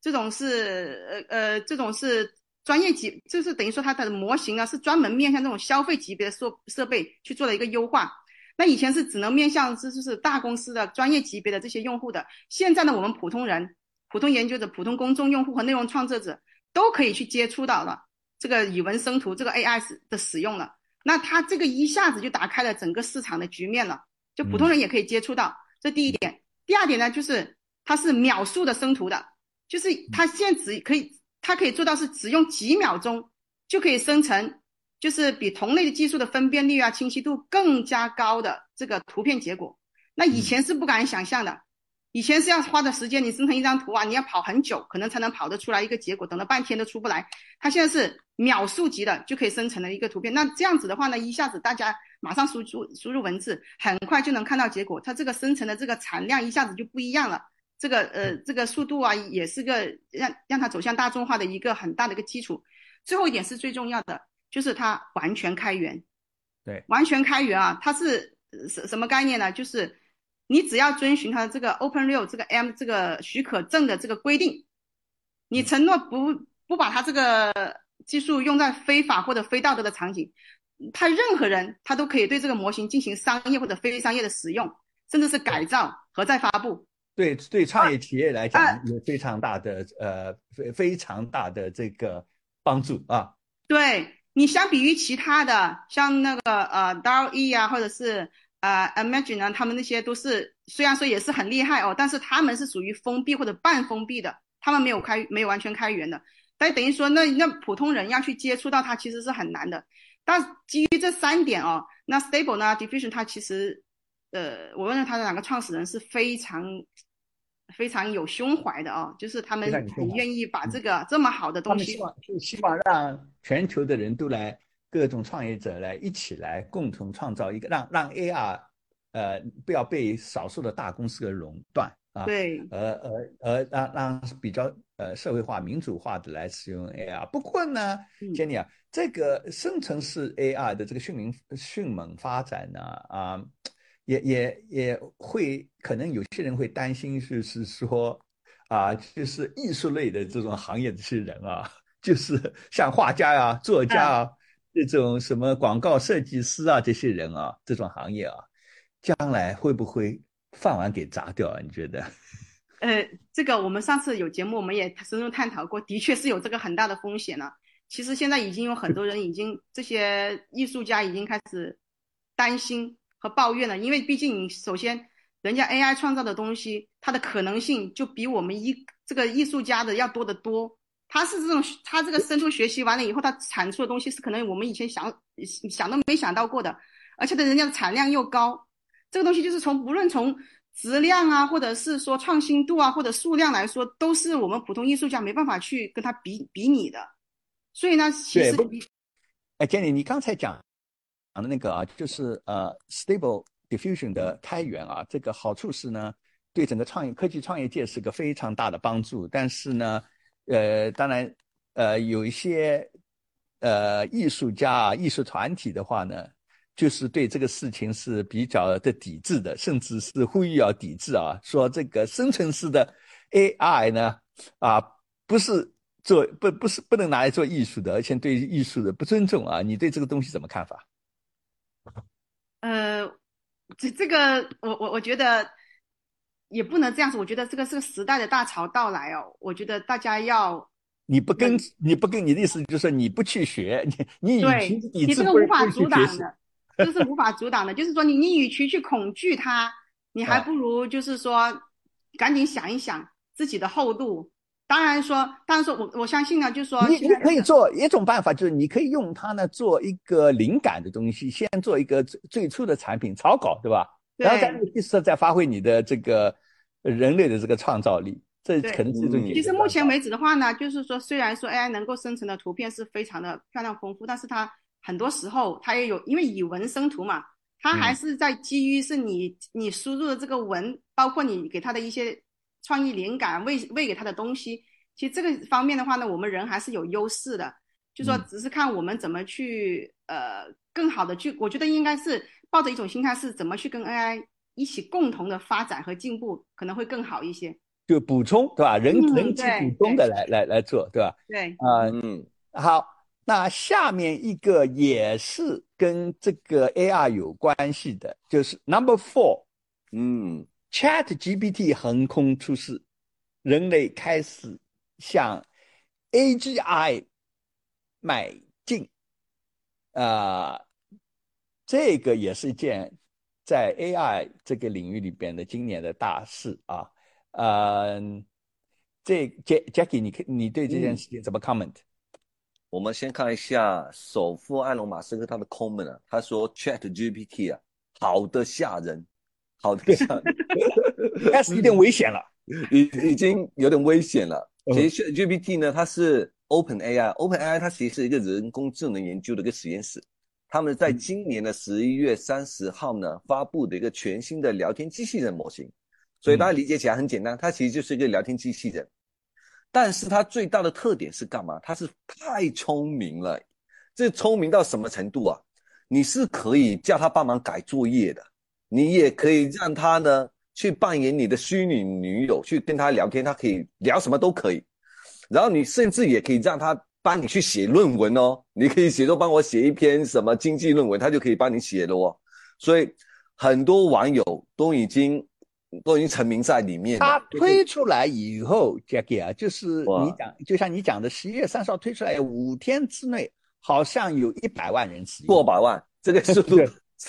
这种是呃呃这种是专业级，就是等于说它的模型啊是专门面向这种消费级别的设设备去做了一个优化。那以前是只能面向是就是大公司的专业级别的这些用户的，现在呢我们普通人、普通研究者、普通公众用户和内容创作者都可以去接触到了这个语文生图这个 AI 的使用了。那它这个一下子就打开了整个市场的局面了，就普通人也可以接触到。这第一点，第二点呢，就是它是秒速的生图的，就是它现在只可以，它可以做到是只用几秒钟就可以生成，就是比同类的技术的分辨率啊、清晰度更加高的这个图片结果。那以前是不敢想象的，以前是要花的时间，你生成一张图啊，你要跑很久，可能才能跑得出来一个结果，等了半天都出不来。它现在是秒数级的就可以生成了一个图片。那这样子的话呢，一下子大家马上输出输入文字，很快就能看到结果。它这个生成的这个产量一下子就不一样了。这个呃，这个速度啊，也是个让让它走向大众化的一个很大的一个基础。最后一点是最重要的，就是它完全开源。对，完全开源啊，它是什什么概念呢？就是你只要遵循它这个 Open Real 这个 M 这个许可证的这个规定，你承诺不不把它这个技术用在非法或者非道德的场景，他任何人他都可以对这个模型进行商业或者非商业的使用，甚至是改造和再发布。对对，创业企业来讲有非常大的呃非非常大的这个帮助啊。对你相比于其他的，像那个呃 DALL-E 啊，或者是呃 Imagine 呢，他们那些都是虽然说也是很厉害哦，但是他们是属于封闭或者半封闭的，他们没有开没有完全开源的。但等于说那那普通人要去接触到它其实是很难的。但基于这三点哦，那 Stable 呢，Diffusion 它其实呃，我问了它的两个创始人是非常。非常有胸怀的哦，就是他们很愿意把这个这么好的东西，希望就希望让全球的人都来，各种创业者来一起来共同创造一个让让 AR，呃，不要被少数的大公司给垄断啊，对，而而而让让比较呃社会化民主化的来使用 AR。不过呢，Jenny 啊，这个生成式 AR 的这个迅猛迅猛发展呢，啊。也也也会可能有些人会担心，就是说，啊，就是艺术类的这种行业这些人啊，就是像画家呀、作家啊，这种什么广告设计师啊，这些人啊，这种行业啊，将来会不会饭碗给砸掉啊？你觉得？呃，这个我们上次有节目，我们也深入探讨过，的确是有这个很大的风险呢。其实现在已经有很多人已经，这些艺术家已经开始担心。和抱怨了，因为毕竟首先，人家 AI 创造的东西，它的可能性就比我们一这个艺术家的要多得多。他是这种，他这个深度学习完了以后，他产出的东西是可能我们以前想想都没想到过的，而且的人家的产量又高。这个东西就是从无论从质量啊，或者是说创新度啊，或者数量来说，都是我们普通艺术家没办法去跟他比比拟的。所以呢，其实，哎，Jenny，你刚才讲。讲的那个啊，就是呃，Stable Diffusion 的开源啊，这个好处是呢，对整个创业科技创业界是个非常大的帮助。但是呢，呃，当然，呃，有一些呃艺术家啊、艺术团体的话呢，就是对这个事情是比较的抵制的，甚至是呼吁要抵制啊，说这个生成式的 AI 呢，啊，不是做不不是不能拿来做艺术的，而且对艺术的不尊重啊。你对这个东西怎么看法？呃，这这个我我我觉得也不能这样子。我觉得这个是个时代的大潮到来哦。我觉得大家要你不跟你不跟你的意思就是说你不去学，你你对，你这个无法阻挡的，这是无法阻挡的。就是说你你与其去恐惧它，你还不如就是说赶紧想一想自己的厚度。当然说，当然说，我我相信呢，就是说，你你可以做一种办法，就是你可以用它呢做一个灵感的东西，先做一个最最初的产品草稿，对吧？然后在那个基础上再发挥你的这个人类的这个创造力，这可能是一种。其实目前为止的话呢，就是说，虽然说 AI 能够生成的图片是非常的漂亮丰富，但是它很多时候它也有，因为以文生图嘛，它还是在基于是你你输入的这个文，包括你给它的一些。创意灵感喂喂给它的东西，其实这个方面的话呢，我们人还是有优势的，就说只是看我们怎么去呃更好的去，我觉得应该是抱着一种心态，是怎么去跟 AI 一起共同的发展和进步，可能会更好一些。就补充对吧？人人机补充的来来来做对吧？对，啊嗯，好，那下面一个也是跟这个 AR 有关系的，就是 Number Four，嗯。Chat GPT 横空出世，人类开始向 AGI 迈进，啊，这个也是一件在 AI 这个领域里边的今年的大事啊。嗯，这 Jack Jackie，你你对这件事情怎么 comment？我们先看一下首富埃隆马斯克他的 comment 啊，他说 Chat GPT 啊，好的吓人。好的吓人，开始有点危险了。已已经有点危险了。嗯其实 GPT 呢，它是 Open AI，Open AI 它其实是一个人工智能研究的一个实验室。他们在今年的十一月三十号呢，发布的一个全新的聊天机器人模型。所以大家理解起来很简单，它其实就是一个聊天机器人。但是它最大的特点是干嘛？它是太聪明了，这聪明到什么程度啊？你是可以叫它帮忙改作业的，你也可以让它呢去扮演你的虚拟女友，去跟他聊天，它可以聊什么都可以。然后你甚至也可以让它帮你去写论文哦，你可以写作帮我写一篇什么经济论文，他就可以帮你写了哦。所以很多网友都已经都已经成名在里面他。推出来以后，Jackie 啊，就是你讲，就像你讲的，十一月三十号推出来，五天之内好像有一百万人使用，过百万，这个速度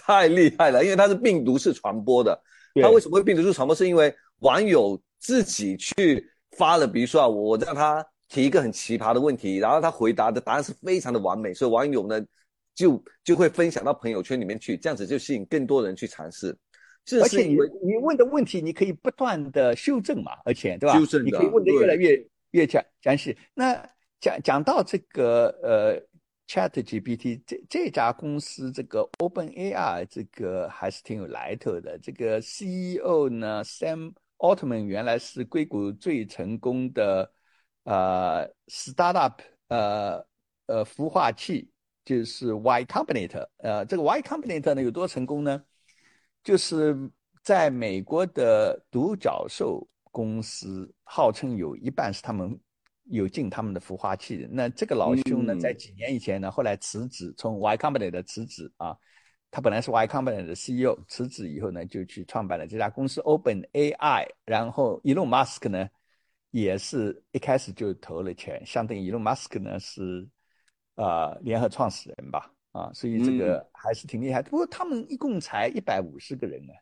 太厉害了，因为它是病毒式传播的。它为什么会病毒式传播？是因为网友自己去发了，比如说啊，我让他提一个很奇葩的问题，然后他回答的答案是非常的完美，所以网友呢就就会分享到朋友圈里面去，这样子就吸引更多人去尝试。这而且你你问的问题，你可以不断的修正嘛，而且对吧？修正的你可以问的越来越越详详细。那讲讲到这个呃，Chat GPT 这这家公司，这个 Open AI 这个还是挺有来头的。这个 CEO 呢，Sam Altman 原来是硅谷最成功的呃 startup 呃呃孵化器，就是 Y Combinator。呃，这个 Y Combinator 呢有多成功呢？就是在美国的独角兽公司，号称有一半是他们有进他们的孵化器的。那这个老兄呢，嗯在几年以前呢，后来辞职，从 Y Combinator 辞职啊，他本来是 Y Combinator 的 CEO，辞职以后呢，就去创办了这家公司 Open AI。然后 Elon Musk 呢，也是一开始就投了钱，相当于 Elon Musk 呢是呃联合创始人吧。啊，所以这嗯个还是挺厉害。不过他们一共才一百五十个人呢，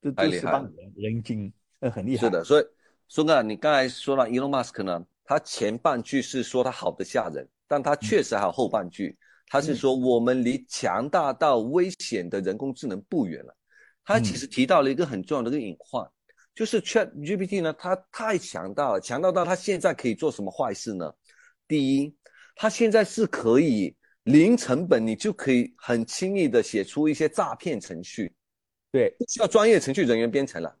都太厉害了都是帮人人精，呃，很厉害。是的，所以孙哥，你刚才说到 Elon Musk 呢，他前半句是说他好的吓人，但他确实还有后半句，他是说我们离强大到危险的人工智能不远了。他其实提到了一个很重要的一个隐患，就是 Chat GPT 呢，它太强大了，强大到它现在可以做什么坏事呢？第一，它现在是可以零成本，你就可以很轻易的写出一些诈骗程序。对，不需要专业程序人员编程了。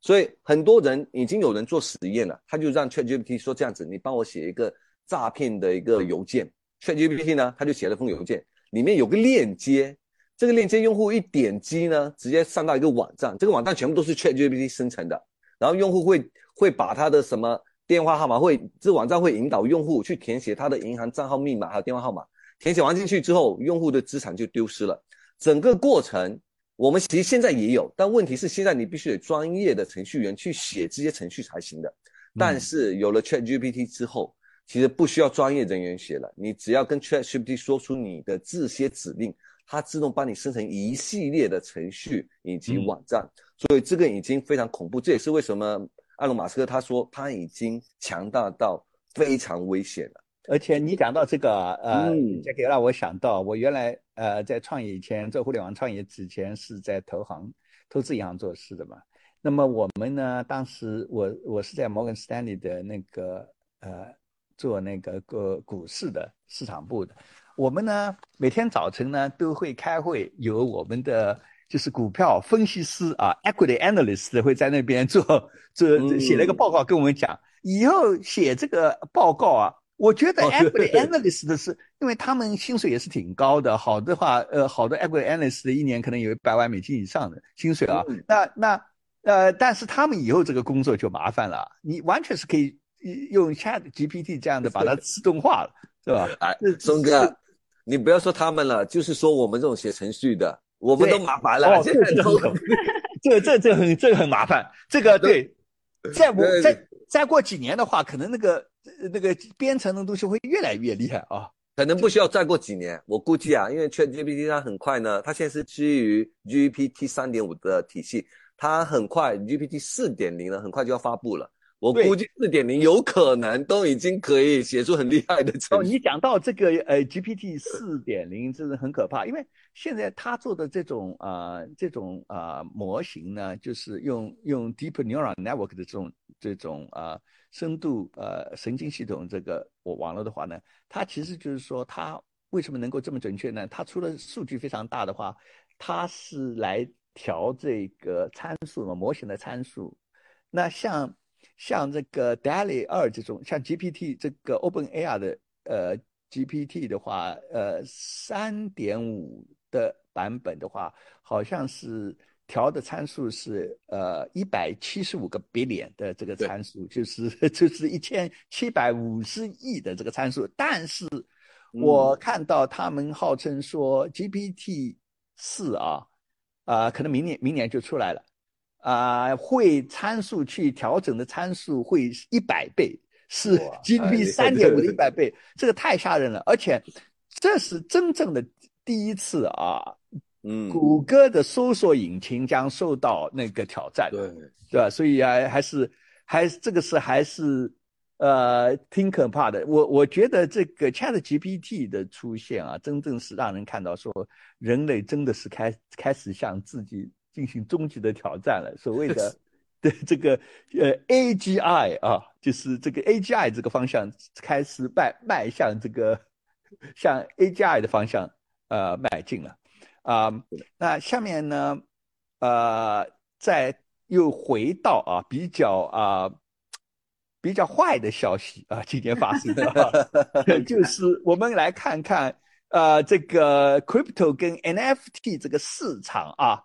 所以很多人已经有人做实验了，他就让 ChatGPT 说这样子，你帮我写一个诈骗的一个邮件。ChatGPT 呢，他就写了封邮件，里面有个链接，这个链接用户一点击呢，直接上到一个网站，这个网站全部都是 ChatGPT 生成的，然后用户会会把他的什么电话号码会，这网站会引导用户去填写他的银行账号密码还有电话号码，填写完进去之后，用户的资产就丢失了。整个过程我们其实现在也有，但问题是现在你必须得专业的程序员去写这些程序才行的。但是有了 ChatGPT 之后，其实不需要专业人员写了，你只要跟 ChatGPT 说出你的这些指令，它自动帮你生成一系列的程序以及网站。所以这个已经非常恐怖，这也是为什么埃隆·马斯克他说他已经强大到非常危险了。而且你讲到这个，呃，嗯这个让我想到，我原来呃在创业以前，做互联网创业之前是在投行、投资银行做事的嘛。那么我们呢，当时我我是在摩根斯丹利的那个呃做那个个股市的市场部的。我们呢每天早晨呢都会开会，有我们的就是股票分析师啊，equity analyst 会在那边做做嗯写了一个报告跟我们讲，以后写这个报告啊。我觉得哦 equity analyst 的是，因为他们薪水也是挺高的，好的话，呃，好的 equity analyst 一年可能有一百万美金以上的薪水啊。嗯那那呃，但是他们以后这个工作就麻烦了，你完全是可以用 Chat GPT 这样的把它自动化了，是吧？哎这，松哥，你不要说他们了，就是说我们这种写程序的，我们都麻烦了。哦，现在都这这这这很这个很麻烦，这个对，再我再再过几年的话，可能那个呃那个编程的东西会越来越厉害啊。可能不需要再过几年，我估计啊，因为 ChatGPT 它很快呢，它现在是基于 GPT 三点五的体系，它很快 GPT 四点零呢很快就要发布了。我估计四点零有可能都已经可以写出很厉害的程序。哦，你讲到这个呃 GPT 四点零，真是很可怕，因为现在他做的这种啊这种啊模型呢，就是用用 Deep Neural Network 的这种这种啊深度呃神经系统这个我网络的话呢，它其实就是说它为什么能够这么准确呢？它除了数据非常大的话，它是来调这个参数嘛，模型的参数。那像像这个 DALL-E 二这种，像 GPT 这个 OpenAI 的呃 GPT 的话，呃三点五的版本的话，好像是调的参数是呃一百七十五个 billion 的这个参数，就是 就是一千七百五十亿的这个参数。但是我看到他们号称说 GPT 四啊啊，可能明年明年就出来了。啊，会参数去调整的参数会一百倍，是 GPT 三点五的一百倍，这个太吓人了。而且这是真正的第一次啊，嗯，谷歌的搜索引擎将受到那个挑战，对，对吧？所以啊，还是还这个是还是呃挺可怕的。我我觉得这个 Chat GPT 的出现啊，真正是让人看到说人类真的是开开始向自己。进行终极的挑战了，所谓的 对这个呃 AGI 啊，就是这个 AGI 这个方向开始迈迈向这个向 AGI 的方向呃迈进了啊。那下面呢呃再又回到啊比较啊比较坏的消息啊，今天发生的，就是我们来看看呃这个 Crypto 跟 NFT 这个市场啊。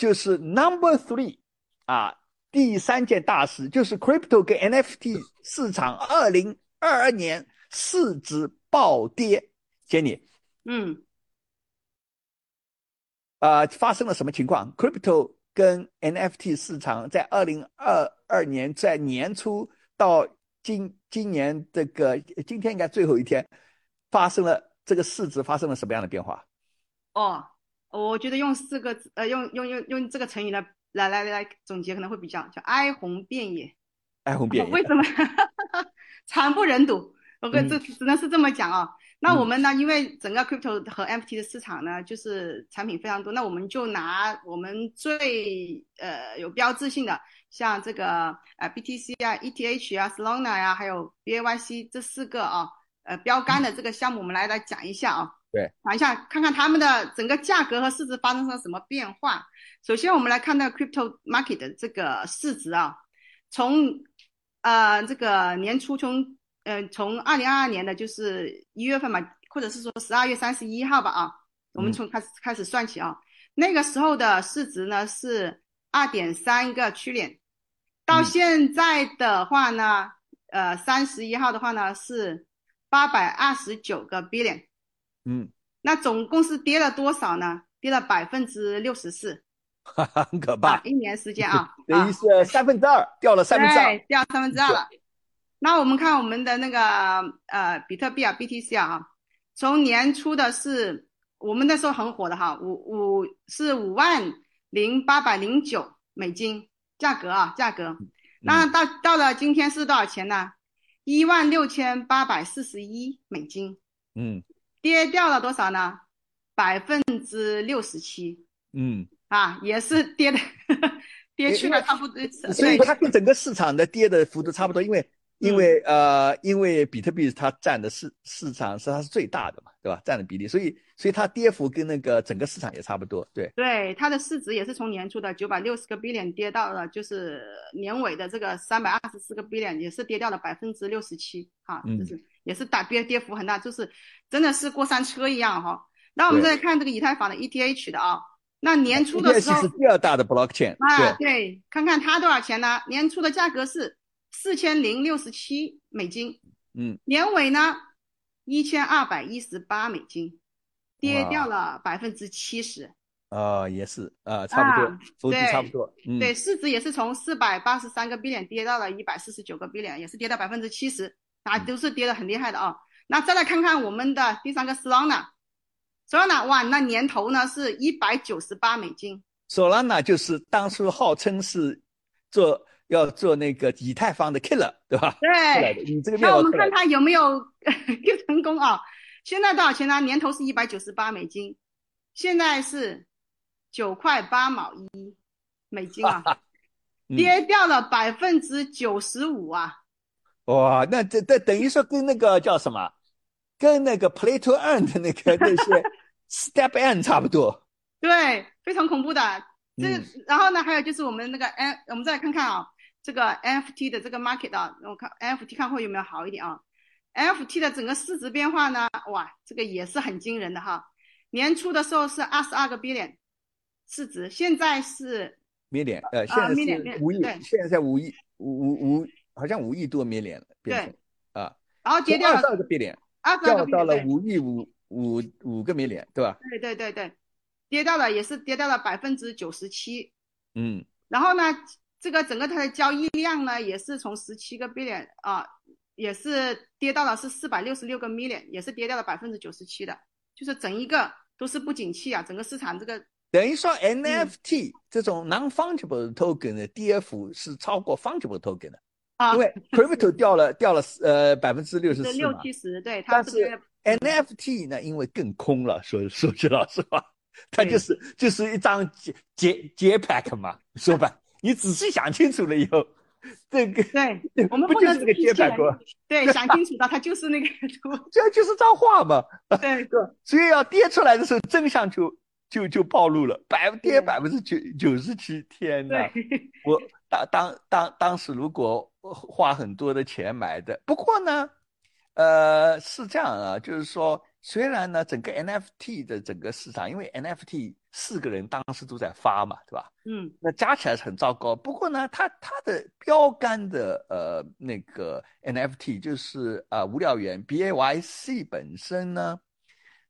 就是 number three 啊，第三件大事就是 crypto 跟 NFT 市场二零二二年市值暴跌。Jenny，嗯，啊，发生了什么情况？crypto 跟 NFT 市场在二零二二年在年初到今今年这个今天应该最后一天，发生了这个市值发生了什么样的变化？哦。我觉得用四个字，呃，用用用用这个成语来来来来总结可能会比较叫哀鸿遍野。哀鸿遍野。为什么？惨不忍睹。我跟这只能是这么讲啊。那我们呢？因为整个 crypto 和 NFT 的市场呢，就是产品非常多。那我们就拿我们最呃有标志性的，像这个呃 BTC 啊、ETH 啊、Solana 呀，还有 BAYC 这四个啊，呃标杆的这个项目，我们来来讲一下啊。对，讲一下，看看他们的整个价格和市值发生了什么变化。首先，我们来看到 crypto market 的这个市值啊，从呃这个年初，从呃从二零二二年的就是一月份嘛，或者是说十二月三十一号吧啊，我们从开始开始算起啊，那个时候的市值呢是二点三个区点，到现在的话呢，呃三十一号的话呢是八百二十九个 billion。嗯，那总共是跌了多少呢？跌了百分之六十四，很可怕。一年时间 啊，等于是三分之二掉了三分之二，掉三分之二了。那我们看我们的那个呃比特币啊，BTC 啊，从年初的是我们那时候很火的哈，五五是五万零八百零九美金价格啊价格，那到到了今天是多少钱呢？一万六千八百四十一美金。嗯。跌掉了多少呢？百分之六十七。嗯，啊，也是跌的，跌去了差不多。所以它跟整个市场的跌的幅度差不多，因为因为呃，因为比特币它占的市市场是它是最大的嘛，对吧？占的比例，所以所以它跌幅跟那个整个市场也差不多。对对，它的市值也是从年初的九百六十个 billion 跌到了就是年尾的这个三百二十四个 billion，也是跌掉了百分之六十七。哈，就是。也是大跌，跌幅很大，就是真的是过山车一样哈。那我们再看这个以太坊的 ETH 的啊，那年初的时候是第二大的 blockchain 啊，对，看看它多少钱呢？年初的价格是四千零六十七美金，嗯，年尾呢一千二百一十八美金，跌掉了百分之七十。啊，也是啊，差不多，幅度差不多。对，市值也是从四百八十三个 billion 跌到了一百四十九个 billion，也是跌到百分之七十。啊，都是跌得很厉害的啊。那再来看看我们的第三个 Solana，Solana 哇，那年头呢是一百九十八美金。Solana 就是当初号称是做要做那个以太坊的 killer，对吧？对，你这个那我们看它有没有 成功啊？现在多少钱呢？年头是一百九十八美金，现在是九块八毛一美金啊，跌掉了百分之九十五啊！哇，那这这等于说跟那个叫什么，跟那个 Play to Earn 的那个那些 Step N 差不多。对，非常恐怖的。这然后呢，还有就是我们那个 N，我们再来看看啊，这个 NFT 的这个 market 啊，我看 NFT 看会有没有好一点啊？NFT 的整个市值变化呢，哇，这个也是很惊人的哈。年初的时候是二十二个 billion 市值，现在是 million，呃，现在是五亿，现在在五亿五五五，好像五亿多了，变成啊，然后跌掉二十二个 billion，掉到了五亿五五五个 million，对吧？对对对对。跌掉了，也是跌掉了百分之九十七，嗯，然后呢，这个整个它的交易量呢，也是从十七个 billion 啊，也是跌到了是四百六十六个 million，也是跌掉了百分之九十七的，就是整一个都是不景气啊，整个市场这个等于说 NFT 这种 non-fungible token 的跌幅是超过 fungible token 的啊，因为 crypto 掉了掉了呃百分之六十四六七十，对，但是 NFT 呢，因为更空了，说说句老实话。它就是就是一张节节节 pack 嘛，说吧，你仔细想清楚了以后，这个对，我们不就是个节 pack 对，想清楚了，它就是那个图，这就是张画嘛。对，所以要跌出来的时候，真相就就就暴露了，百跌百分之九九十七，天呐，我当当当当时如果花很多的钱买的，不过呢，呃，是这样啊，就是说。虽然呢，整个 NFT 的整个市场，因为 NFT 四个人当时都在发嘛，对吧？嗯，那加起来是很糟糕。不过呢，它它的标杆的呃那个 NFT 就是啊无聊猿 BAYC 本身呢，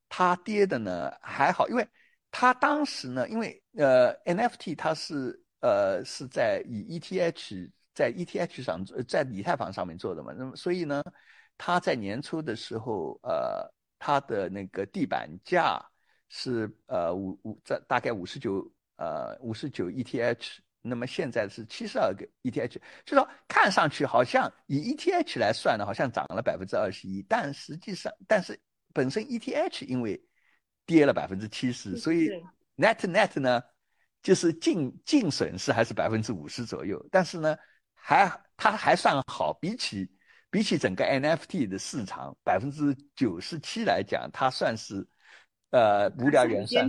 它跌的呢还好，因为他当时呢，因为呃 NFT 它是呃是在以 ETH 在 ETH 上在以太坊上面做的嘛，那么所以呢，它在年初的时候呃。它的那个地板价是呃五五在大概五十九呃五十九 ETH，那么现在是七十二个 ETH，就说看上去好像以 ETH 来算呢，好像涨了百分之二十一，但实际上但是本身 ETH 因为跌了百分之七十，所以 net net 呢就是净净损失还是百分之五十左右，但是呢还它还算好，比起。比起整个 NFT 的市场百分之九十七来讲，它算是，呃，无聊猿算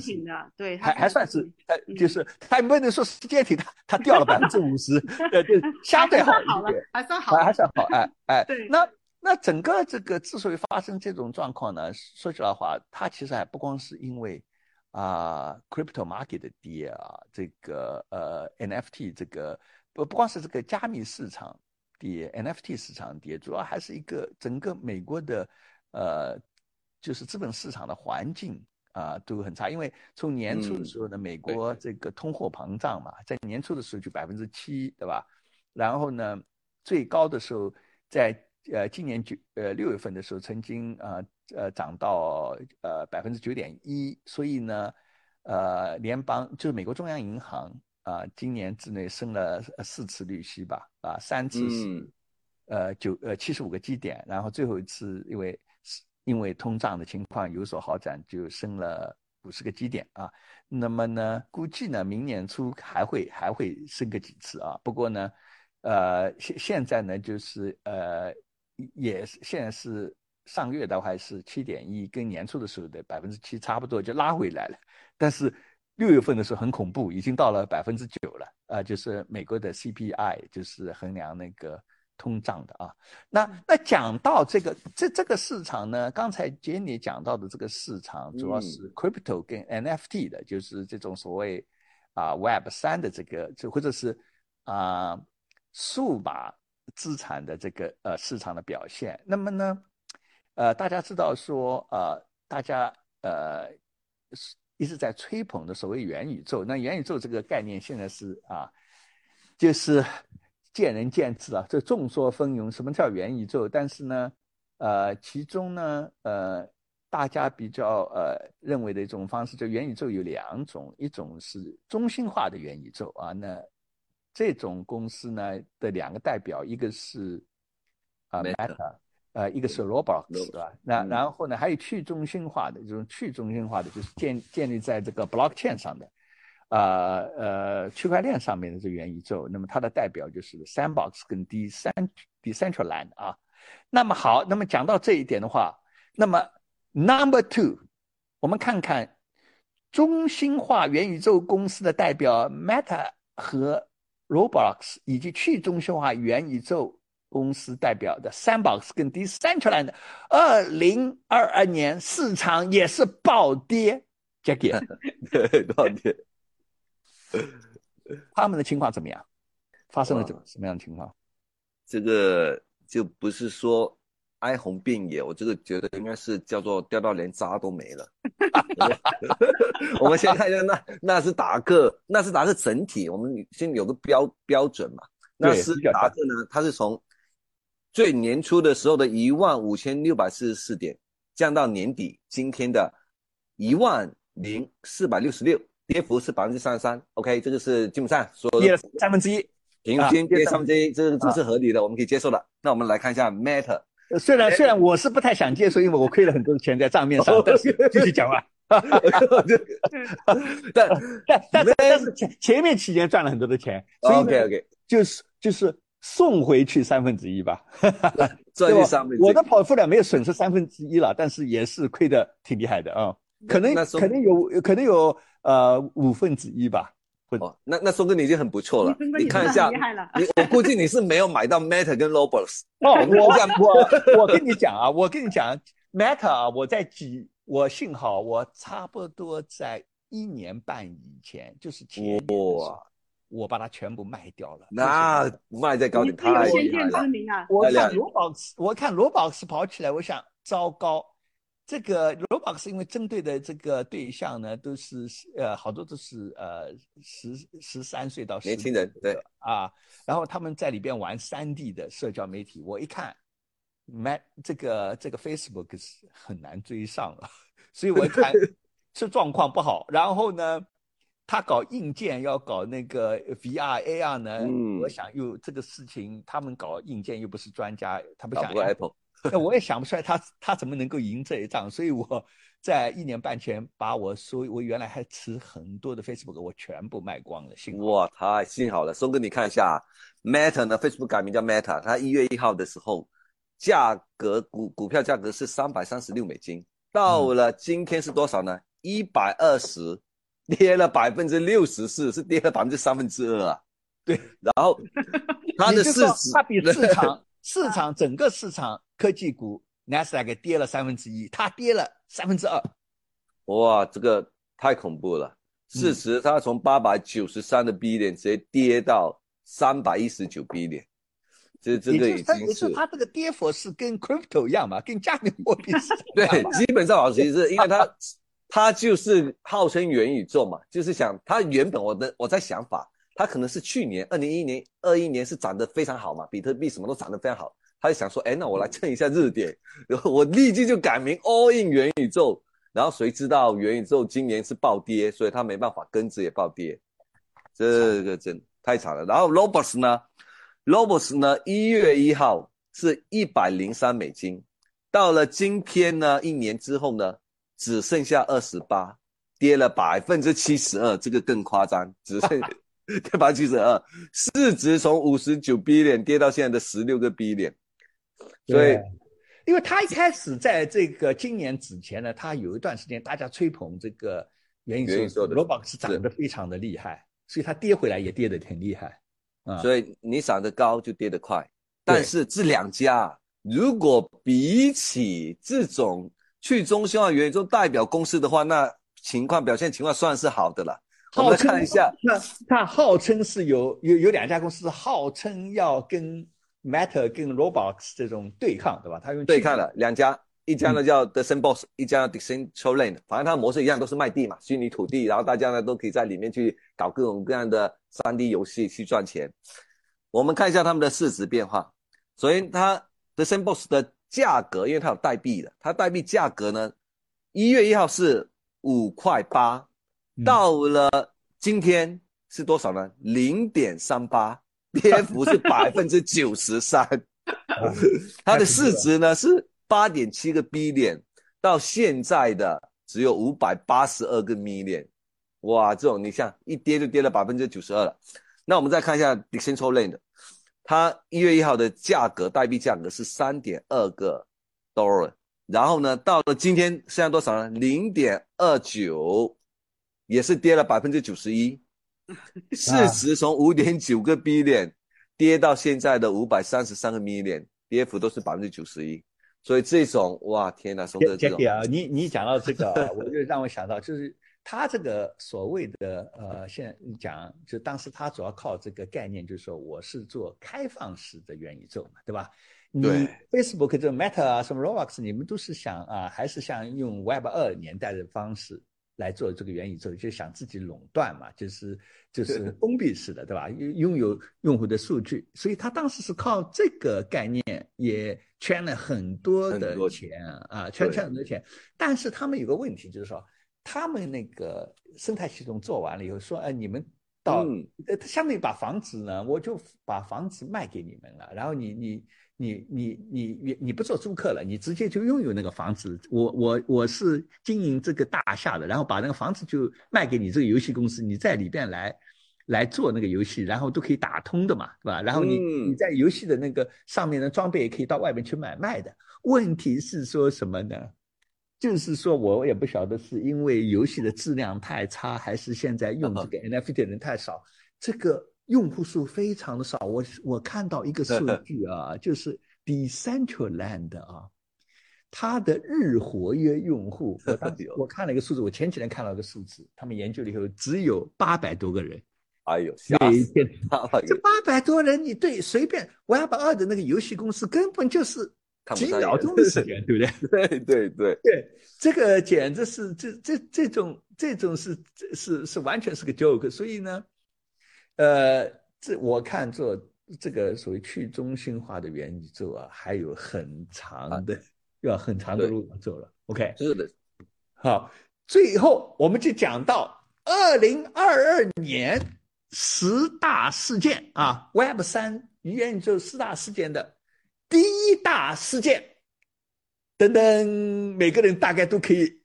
对，还还算是，呃，就是它不能说是坚挺，它它掉了百分之五十，呃，就相对好一点，还算好，还算好，哎哎，对，那那整个这个之所以发生这种状况呢，说句老实话，它其实还不光是因为啊，crypto market 的跌啊，这个呃 NFT 这个不不光是这个加密市场。跌 NFT 市场跌，主要还是一个整个美国的，呃，就是资本市场的环境啊都很差。因为从年初的时候呢，美国这个通货膨胀嘛，在年初的时候就百分之七，对吧？然后呢，最高的时候在呃今年九呃六月份的时候，曾经啊呃涨到呃百分之九点一。所以呢，呃，联邦就是美国中央银行。啊，今年之内升了四次利息吧，啊，三次是，呃，九呃七十五个基点，然后最后一次因为因为通胀的情况有所好转，就升了五十个基点啊。那么呢，估计呢明年初还会还会升个几次啊。不过呢，呃，现现在呢就是呃也是现在是上个月的话是七点一，跟年初的时候的百分之七差不多，就拉回来了，但是。六月份的时候很恐怖，已经到了百分之九了，啊，就是美国的 CPI，就是衡量那个通胀的啊。那那讲到这个这这个市场呢，刚才 Jenny 讲到的这个市场主要是 crypto 跟 NFT 的，就是这种所谓啊 Web 三的这个，就或者是啊数码资产的这个呃市场的表现。那么呢，呃，大家知道说呃，大家呃是。一直在吹捧的所谓元宇宙，那元宇宙这个概念现在是啊，就是见仁见智啊，这众说纷纭。什么叫元宇宙？但是呢，呃，其中呢，呃，大家比较呃认为的一种方式，就元宇宙有两种，一种是中心化的元宇宙啊，那这种公司呢的两个代表，一个是啊 Meta 呃，一个是 Roblox，Roblox，对吧？那嗯然后呢，还有去中心化的这种去中心化的，就是建建立在这个 blockchain 上的，呃呃，区块链上面的这个元宇宙。那么它的代表就是 Sandbox 跟 Decent Decentraland 啊。那么好，那么讲到这一点的话，那么 Number Two，我们看看中心化元宇宙公司的代表 Meta 和 Roblox 以及去中心化元宇宙公司代表的 Sandbox 跟 Decentraland，二零二二年市场也是暴跌。Jackie，对，多少点？他们的情况怎么样？发生了哇怎什么样的情况？这个就不是说哀鸿遍野，我这个觉得应该是叫做掉到连渣都没了。我们先看一下纳纳斯达克，纳斯达克整体，我们先有个标标准嘛。纳斯比较大达克呢，它是从最年初的时候的一万五千六百四十四点，降到年底今天的一万零四百六十六，跌幅是百分之三十三。OK，这个是基本上说跌了三分之一。平啊均跌三分之一，这个这是合理的，我们可以接受的。那我们来看一下 Meta，呃虽然虽然我是不太想接受，因为我亏了很多钱在账面上，但是继续讲吧。但但但是但是前前面期间赚了很多的钱，所以呢 OK OK，就是就是送回去三分之一吧。赚对吧去三分之一我的 portfolio 没有损失三分之一了，但是也是亏的挺厉害的啊、可能可能有可能有呃五分之一吧。哦，那那松哥你已经很不错了你看一下。你我估计你是没有买到 Meta 跟 Roblox，哦，我们 我我我跟你讲啊，我跟你讲，Meta 啊，我在几，我幸好我差不多在一年半以前，就是前年的时候，我把它全部卖掉了。那卖在高点你是有太先见之厉害了。明啊！我看罗宝斯，我看罗宝斯跑起来，我想糟糕，这个罗宝斯因为针对的这个对象呢，都是呃好多都是呃十十三岁到年轻人对啊，然后他们在里边玩三 D 的社交媒体，我一看，Mac 这个这个 Facebook 是很难追上了，所以我一看 是状况不好，然后呢。他搞硬件要搞那个 VR AR 呢，嗯我想又这个事情，他们搞硬件又不是专家，他不像打不过 Apple，那我也想不出来他他怎么能够赢这一仗，所以我在一年半前把我所有我原来还持很多的 Facebook 我全部卖光了，幸好哇，太幸好了。松哥，你看一下 Meta 呢，Facebook 改名叫 Meta，它一月一号的时候，价格股股票价格是三百三十六美金，到了今天是多少呢？一百二十，跌了百分之六十四，是跌了百分之三分之二啊。对，然后 它的市值，它比市场市场整个市场科技股 NASDAQ 跌了三分之一，它跌了三分之二，哇，这个太恐怖了。市值它从八百九十三的 B 点直接跌到三百一十九 B 点，这这个已经是它这个跌幅是跟 crypto 一样嘛，跟加密货币是对，基本上老实是因为它 它就是号称元宇宙嘛，就是想它原本我的我在想法，它可能是去年二零一一年二一年是涨得非常好嘛，比特币什么都涨得非常好，他就想说，哎，那我来蹭一下热点，然后我立即就改名 All In 元宇宙，然后谁知道元宇宙今年是暴跌，所以他没办法跟着也暴跌，这个真太惨了。然后 Roblox 呢，Roblox 呢一月一号是一百零三美金，到了今天呢，一年之后呢，只剩下二十八，跌了百分之七十二，这个更夸张，只剩跌 百分之七十二，市值从五十九 B 点跌到现在的十六个 B 点，所以对因为他一开始在这个今年之前呢，他有一段时间大家吹捧这个元宇宙元宇宙的 Roblox 涨得非常的厉害，所以它跌回来也跌得挺厉害啊。所以你涨得高就跌得快。但是这两家如果比起这种去中心化元宇宙代表公司的话，那情况表现情况算是好的了。我们看一下，那它号称是有有有两家公司号称要跟 Meta 跟 Roblox 这种对抗，对吧？它用对抗了两家，一家呢叫 The Sandbox，、一家叫 Decentraland，反正它的模式一样，都是卖地嘛，虚拟土地，然后大家呢都可以在里面去搞各种各样的 3D 游戏去赚钱。我们看一下他们的市值变化。首先，它 The Sandbox 的价格，因为它有代币的，它代币价格呢，一月一号是五块八，嗯到了今天是多少呢？零点三八，跌幅是百分之九十三。它的市值呢是八点七个 B 点，到现在的只有五百八十二个 million。哇，这种你像一跌就跌了百分之九十二了。那我们再看一下 Decentraland，它一月一号的价格代币价格是三点二个 dollar，然后呢，到了今天现在多少呢？零点二九，也是跌了百分之九十一。市值从五点九个 B 点跌到现在的五百三十三个 million，跌幅都是百分之九十一。所以这种哇，天哪，松哥这种啊，你你讲到这个，我就让我想到就是。他这个所谓的呃，现在讲，就当时他主要靠这个概念，就是说我是做开放式的元宇宙嘛，对吧？你 Facebook 这 Meta 啊，什么 Roblox，你们都是想啊，还是想用 Web 二年代的方式来做这个元宇宙，就想自己垄断嘛，就是就是封闭式的，对吧？拥拥有用户的数据，所以他当时是靠这个概念也圈了很多的钱啊，圈圈很多钱。但是他们有个问题，就是说。他们那个生态系统做完了以后，说：“哎，你们到呃，相当于把房子呢，我就把房子卖给你们了。然后你你你你你你你不做租客了，你直接就拥有那个房子。我我我是经营这个大厦的，然后把那个房子就卖给你这个游戏公司，你在里边来来做那个游戏，然后都可以打通的嘛，对吧？然后你你在游戏的那个上面的装备也可以到外面去买卖的。问题是说什么呢？”就是说，我也不晓得是因为游戏的质量太差，还是现在用这个 NFT 的人太少，这个用户数非常的少。我我看到一个数据啊，就是 Decentraland 啊，它的日活跃用户，我当时我看了一个数字，我前几天看到一个数字，他们研究了以后只有八百多个人。哎呦，每一天这八百多人，你对随便 Web 二的那个游戏公司根本就是。几秒钟的时间，对不对？对对对对，这个简直是这这这种这种是是是完全是个 joke。所以呢，呃，这我看做这个所谓去中心化的元宇宙啊，还有很长的要很长的路要走了。OK，是的。好，最后我们就讲到二零二二年十大事件啊，Web 三元宇宙四大事件的。第一大事件，等等，每个人大概都可以，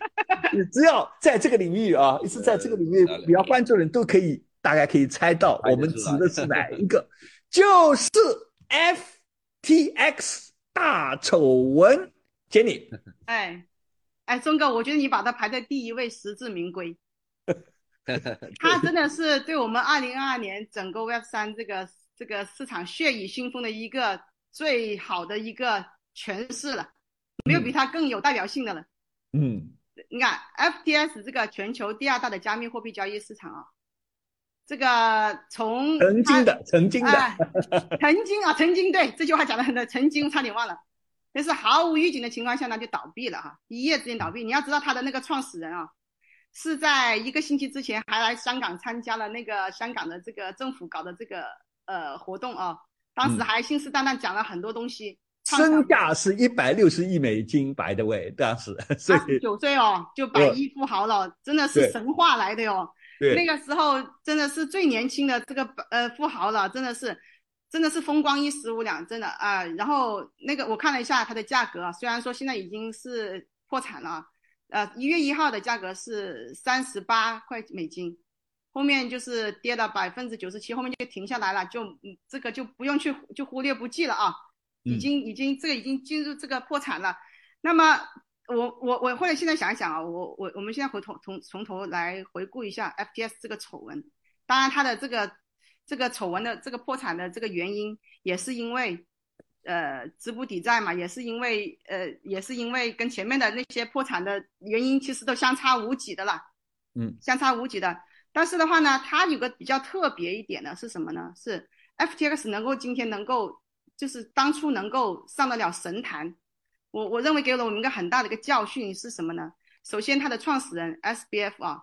只要在这个领域啊，一直在这个领域比较关注的人都可以，大概可以猜到我们指的是哪一个，就是 FTX 大丑闻。杰尼，哎，哎，钟哥，我觉得你把它排在第一位，实至名归。他真的是对我们二零二二年整个 Web 三这个这个市场血雨腥风的一个。最好的一个诠释了，没有比它更有代表性的了。嗯，你看，FTS 这个全球第二大的加密货币交易市场啊，这个从曾经的曾经的曾经啊曾经对这句话讲的很对，曾经差点忘了，就是毫无预警的情况下呢就倒闭了哈，一夜之间倒闭。你要知道他的那个创始人啊，是在一个星期之前还来香港参加了那个香港的这个政府搞的这个呃活动啊。当时还信誓旦旦讲了很多东西，身价是一百六十亿美金，白的位当时二十九岁哦，就百亿富豪了，真的是神话来的哟。那个时候真的是最年轻的这个呃富豪了，真的是，真的是风光一时无两，真的啊。然后那个我看了一下它的价格，虽然说现在已经是破产了，呃，一月一号的价格是三十八块美金。后面就是跌了百分之九十七，后面就停下来了，就嗯，这个就不用去就忽略不计了啊，已经已经这个已经进入这个破产了。那么我我我或者现在想一想啊，我我我们现在回头从从头来回顾一下 FTS 这个丑闻，当然它的这个这个丑闻的这个破产的这个原因也是因为呃资不抵债嘛，也是因为呃也是因为跟前面的那些破产的原因其实都相差无几的啦，嗯，相差无几的。但是的话呢，它有个比较特别一点的是什么呢？是 FTX 能够今天能够，就是当初能够上得了神坛，我我认为给了我们一个很大的一个教训是什么呢？首先，它的创始人 SBF 啊，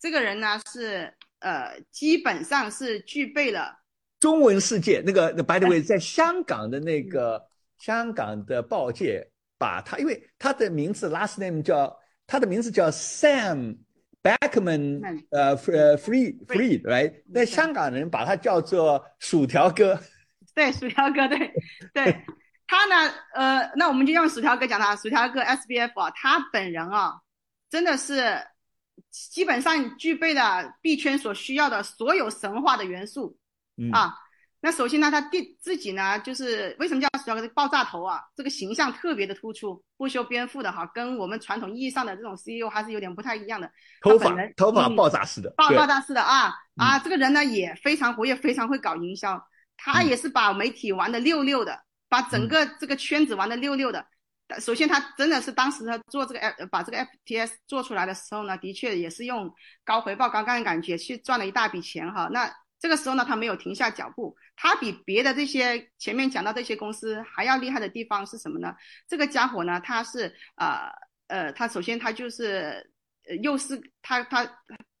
这个人呢是呃，基本上是具备了中文世界那个 By the way，在香港的那个香港的报界把他，因为他的名字 last name 叫他的名字叫 Sam。Backman 嗯呃呃 Free Free right，那香港人把他叫做薯条哥。对，薯条哥，对对，他呢，呃，那我们就用薯条哥讲他，薯条哥 SBF 啊，他本人啊，真的是基本上具备了币圈所需要的所有神话的元素嗯啊。那首先呢，他第自己呢，就是为什么叫薯条哥？这个爆炸头啊，这个形象特别的突出，不修边幅的哈，跟我们传统意义上的这种 CEO 还是有点不太一样的。头发头发嗯爆炸式的，爆爆炸式的啊啊！这个人呢也非常活跃，非常会搞营销。他嗯也是把媒体玩的溜溜的，把整个这个圈子玩的溜溜的。首先，他真的是当时他做这个 F 把这个 FTS 做出来的时候呢，的确也是用高回报、高杠杆感觉去赚了一大笔钱哈。那这个时候呢，他没有停下脚步，他比别的这些前面讲到这些公司还要厉害的地方是什么呢？这个家伙呢，他是呃呃，他首先他就是呃又是他他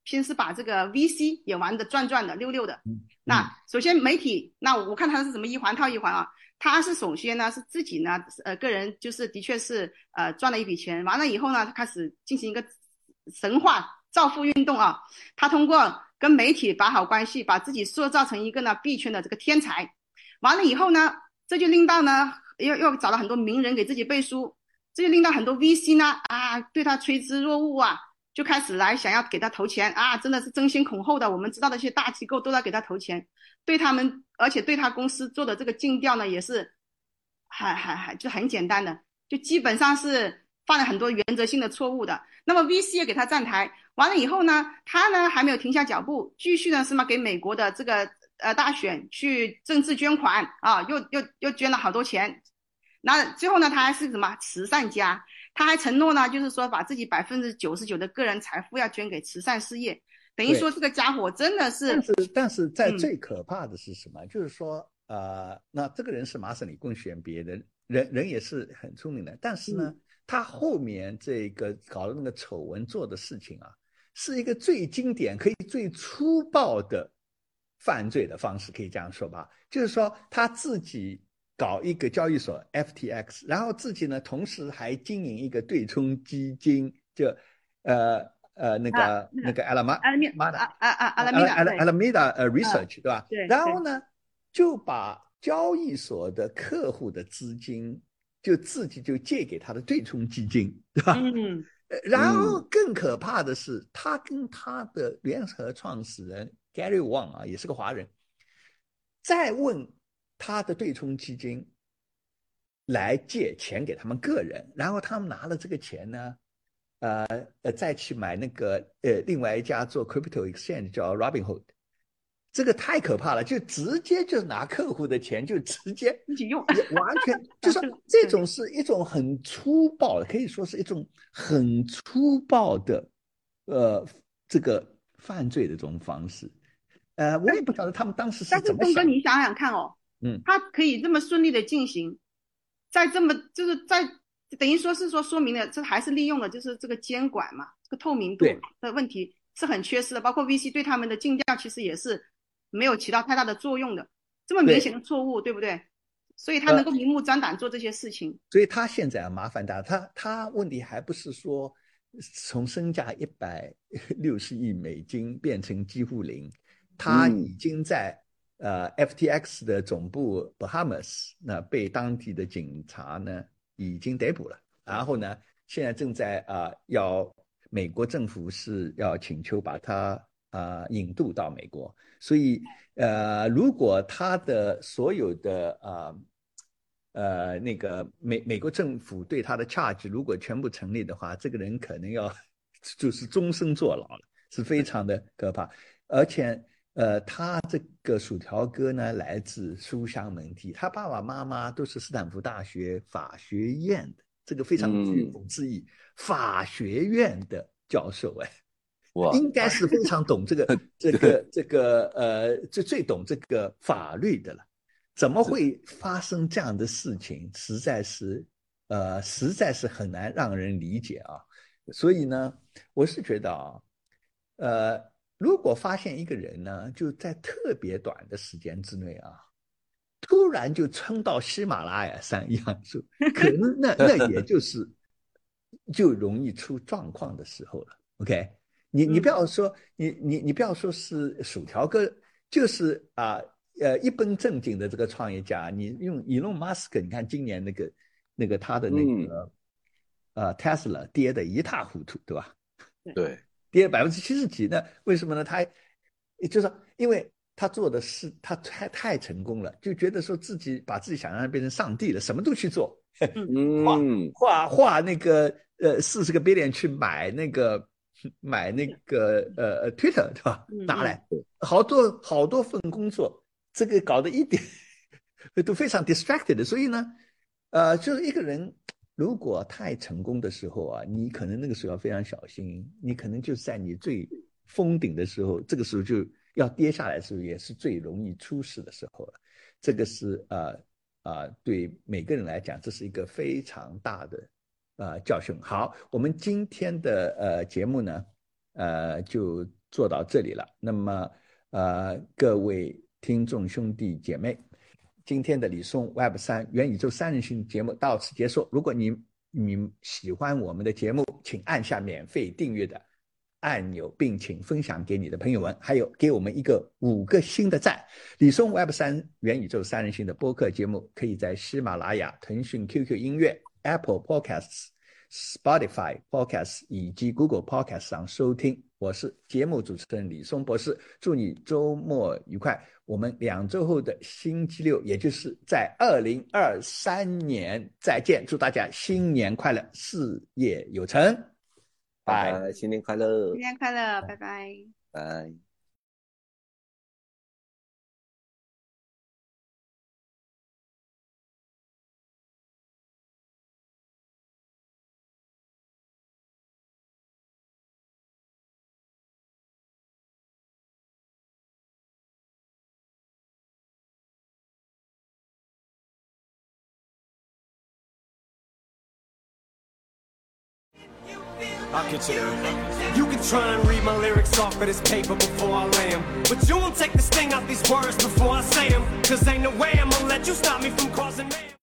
先是把这个 VC 也玩的转转的溜溜的。那首先媒体，那我看他是怎么一环套一环啊？他是首先呢是自己呢呃个人就是的确是呃赚了一笔钱，完了以后呢他开始进行一个神话造富运动啊，他通过跟媒体打好关系，把自己塑造成一个呢币圈的这个天才，完了以后呢，这就令到呢又又找了很多名人给自己背书，这就令到很多 VC 呢啊对他趋之若鹜啊。就开始来想要给他投钱啊，真的是争先恐后的。我们知道的一些大机构都在给他投钱，对他们，而且对他公司做的这个尽调呢，也是还还还就很简单的，就基本上是犯了很多原则性的错误的。那么 VC 也给他站台，完了以后呢，他呢还没有停下脚步，继续呢是嘛给美国的这个呃大选去政治捐款啊，又又又捐了好多钱。那最后呢，他还是什么慈善家？他还承诺呢，就是说把自己百分之九十九的个人财富要捐给慈善事业，等于说这个家伙真的是。但是但是在嗯最可怕的是什么？就是说呃，那这个人是麻省理工学院毕业的人，人也是很聪明的，但是呢，他后面这个搞的那个丑闻做的事情啊，是一个最经典、可以最粗暴的犯罪的方式，可以这样说吧？就是说他自己。搞一个交易所 FTX，然后自己呢，同时还经营一个对冲基金，就呃呃那个、啊、那个阿拉玛阿拉米玛阿拉米达阿拉阿拉米达呃 research、啊、对吧？对。然后呢，就把交易所的客户的资金就自己就借给他的对冲基金，对吧？嗯。然后更可怕的是，他跟他的联合创始人 Gary Wang 啊，也是个华人，再问。他的对冲基金来借钱给他们个人，然后他们拿了这个钱呢，呃呃，再去买那个呃另外一家做 crypto exchange 叫 Robinhood，这个太可怕了，就直接就拿客户的钱就直接自己用，完全 就是这种是一种很粗暴的，可以说是一种很粗暴的呃这个犯罪的这种方式。呃，我也不晓得他们当时是怎么想。但是东哥，你想想看哦。嗯，它可以这么顺利的进行，在这么就是在等于说是说说明了这还是利用了就是这个监管嘛，这个透明度的问题是很缺失的，包括 VC 对他们的竞价其实也是没有起到太大的作用的，这么明显的错误，对不对？所以他能够明目张胆做这些事情。呃、所以他现在啊麻烦大，他他问题还不是说从身价一百六十亿美金变成几乎零，他已经在。呃，FTX 的总部 Bahamas 那被当地的警察呢已经逮捕了，然后呢，现在正在啊、要美国政府是要请求把他啊、引渡到美国，所以呃，如果他的所有的啊呃，呃那个美美国政府对他的 charge 如果全部成立的话，这个人可能要 就是终身坐牢了，是非常的可怕，而且。呃，他这个薯条哥呢，来自书香门第，他爸爸妈妈都是斯坦福大学法学院的，这个非常具讽刺意，法学院的教授哎，哇，应该是非常懂这个 这个这个呃，最最懂这个法律的了，怎么会发生这样的事情？实在是呃，实在是很难让人理解啊。所以呢，我是觉得啊，呃。如果发现一个人呢，就在特别短的时间之内啊，突然就冲到喜马拉雅山一样树，可能那 那也就是就容易出状况的时候了。OK，你你嗯不要说你你你不要说是薯条哥，就是啊呃一本正经的这个创业家，你用 Elon Musk，你看今年那个那个他的那嗯个、呃 Tesla 跌得一塌糊涂，对吧？对，跌百分之七十几呢？为什么呢？他也就是说因为他做的事他太太成功了，就觉得说自己把自己想象变成上帝了，什么都去做，嗯，花花那个呃四十个 billion 去买那个买那个呃呃 Twitter 对吧嗯？拿来好多好多份工作，这个搞得一点 都非常 distracted，所以呢，呃，就是一个人如果太成功的时候啊，你可能那个时候要非常小心，你可能就在你最封顶的时候，这个时候就要跌下来的时候，也是最容易出事的时候了。这个是呃啊、对每个人来讲，这是一个非常大的呃教训。好，我们今天的呃节目呢，呃就做到这里了。那么呃各位听众兄弟姐妹，今天的李松 Web 三元宇宙三人行节目到此结束。如果你你喜欢我们的节目，请按下免费订阅的按钮，并请分享给你的朋友们，还有给我们一个五个星的赞。李松 Web 三元宇宙三人行的播客节目，可以在喜马拉雅、腾讯 QQ 音乐、Apple Podcasts、Spotify Podcasts 以及 Google Podcasts 上收听。我是节目主持人李松博士，祝你周末愉快。我们两周后的星期六，也就是在二零二三年再见。祝大家新年快乐，事业有成。拜。拜拜，新年快乐新，年快乐，拜拜。拜。You can try and read my lyrics off of this paper before I lay 'em, But you won't take the sting out these words before I say 'em. Cause ain't no way I'm gonna let you stop me from causing mayhem.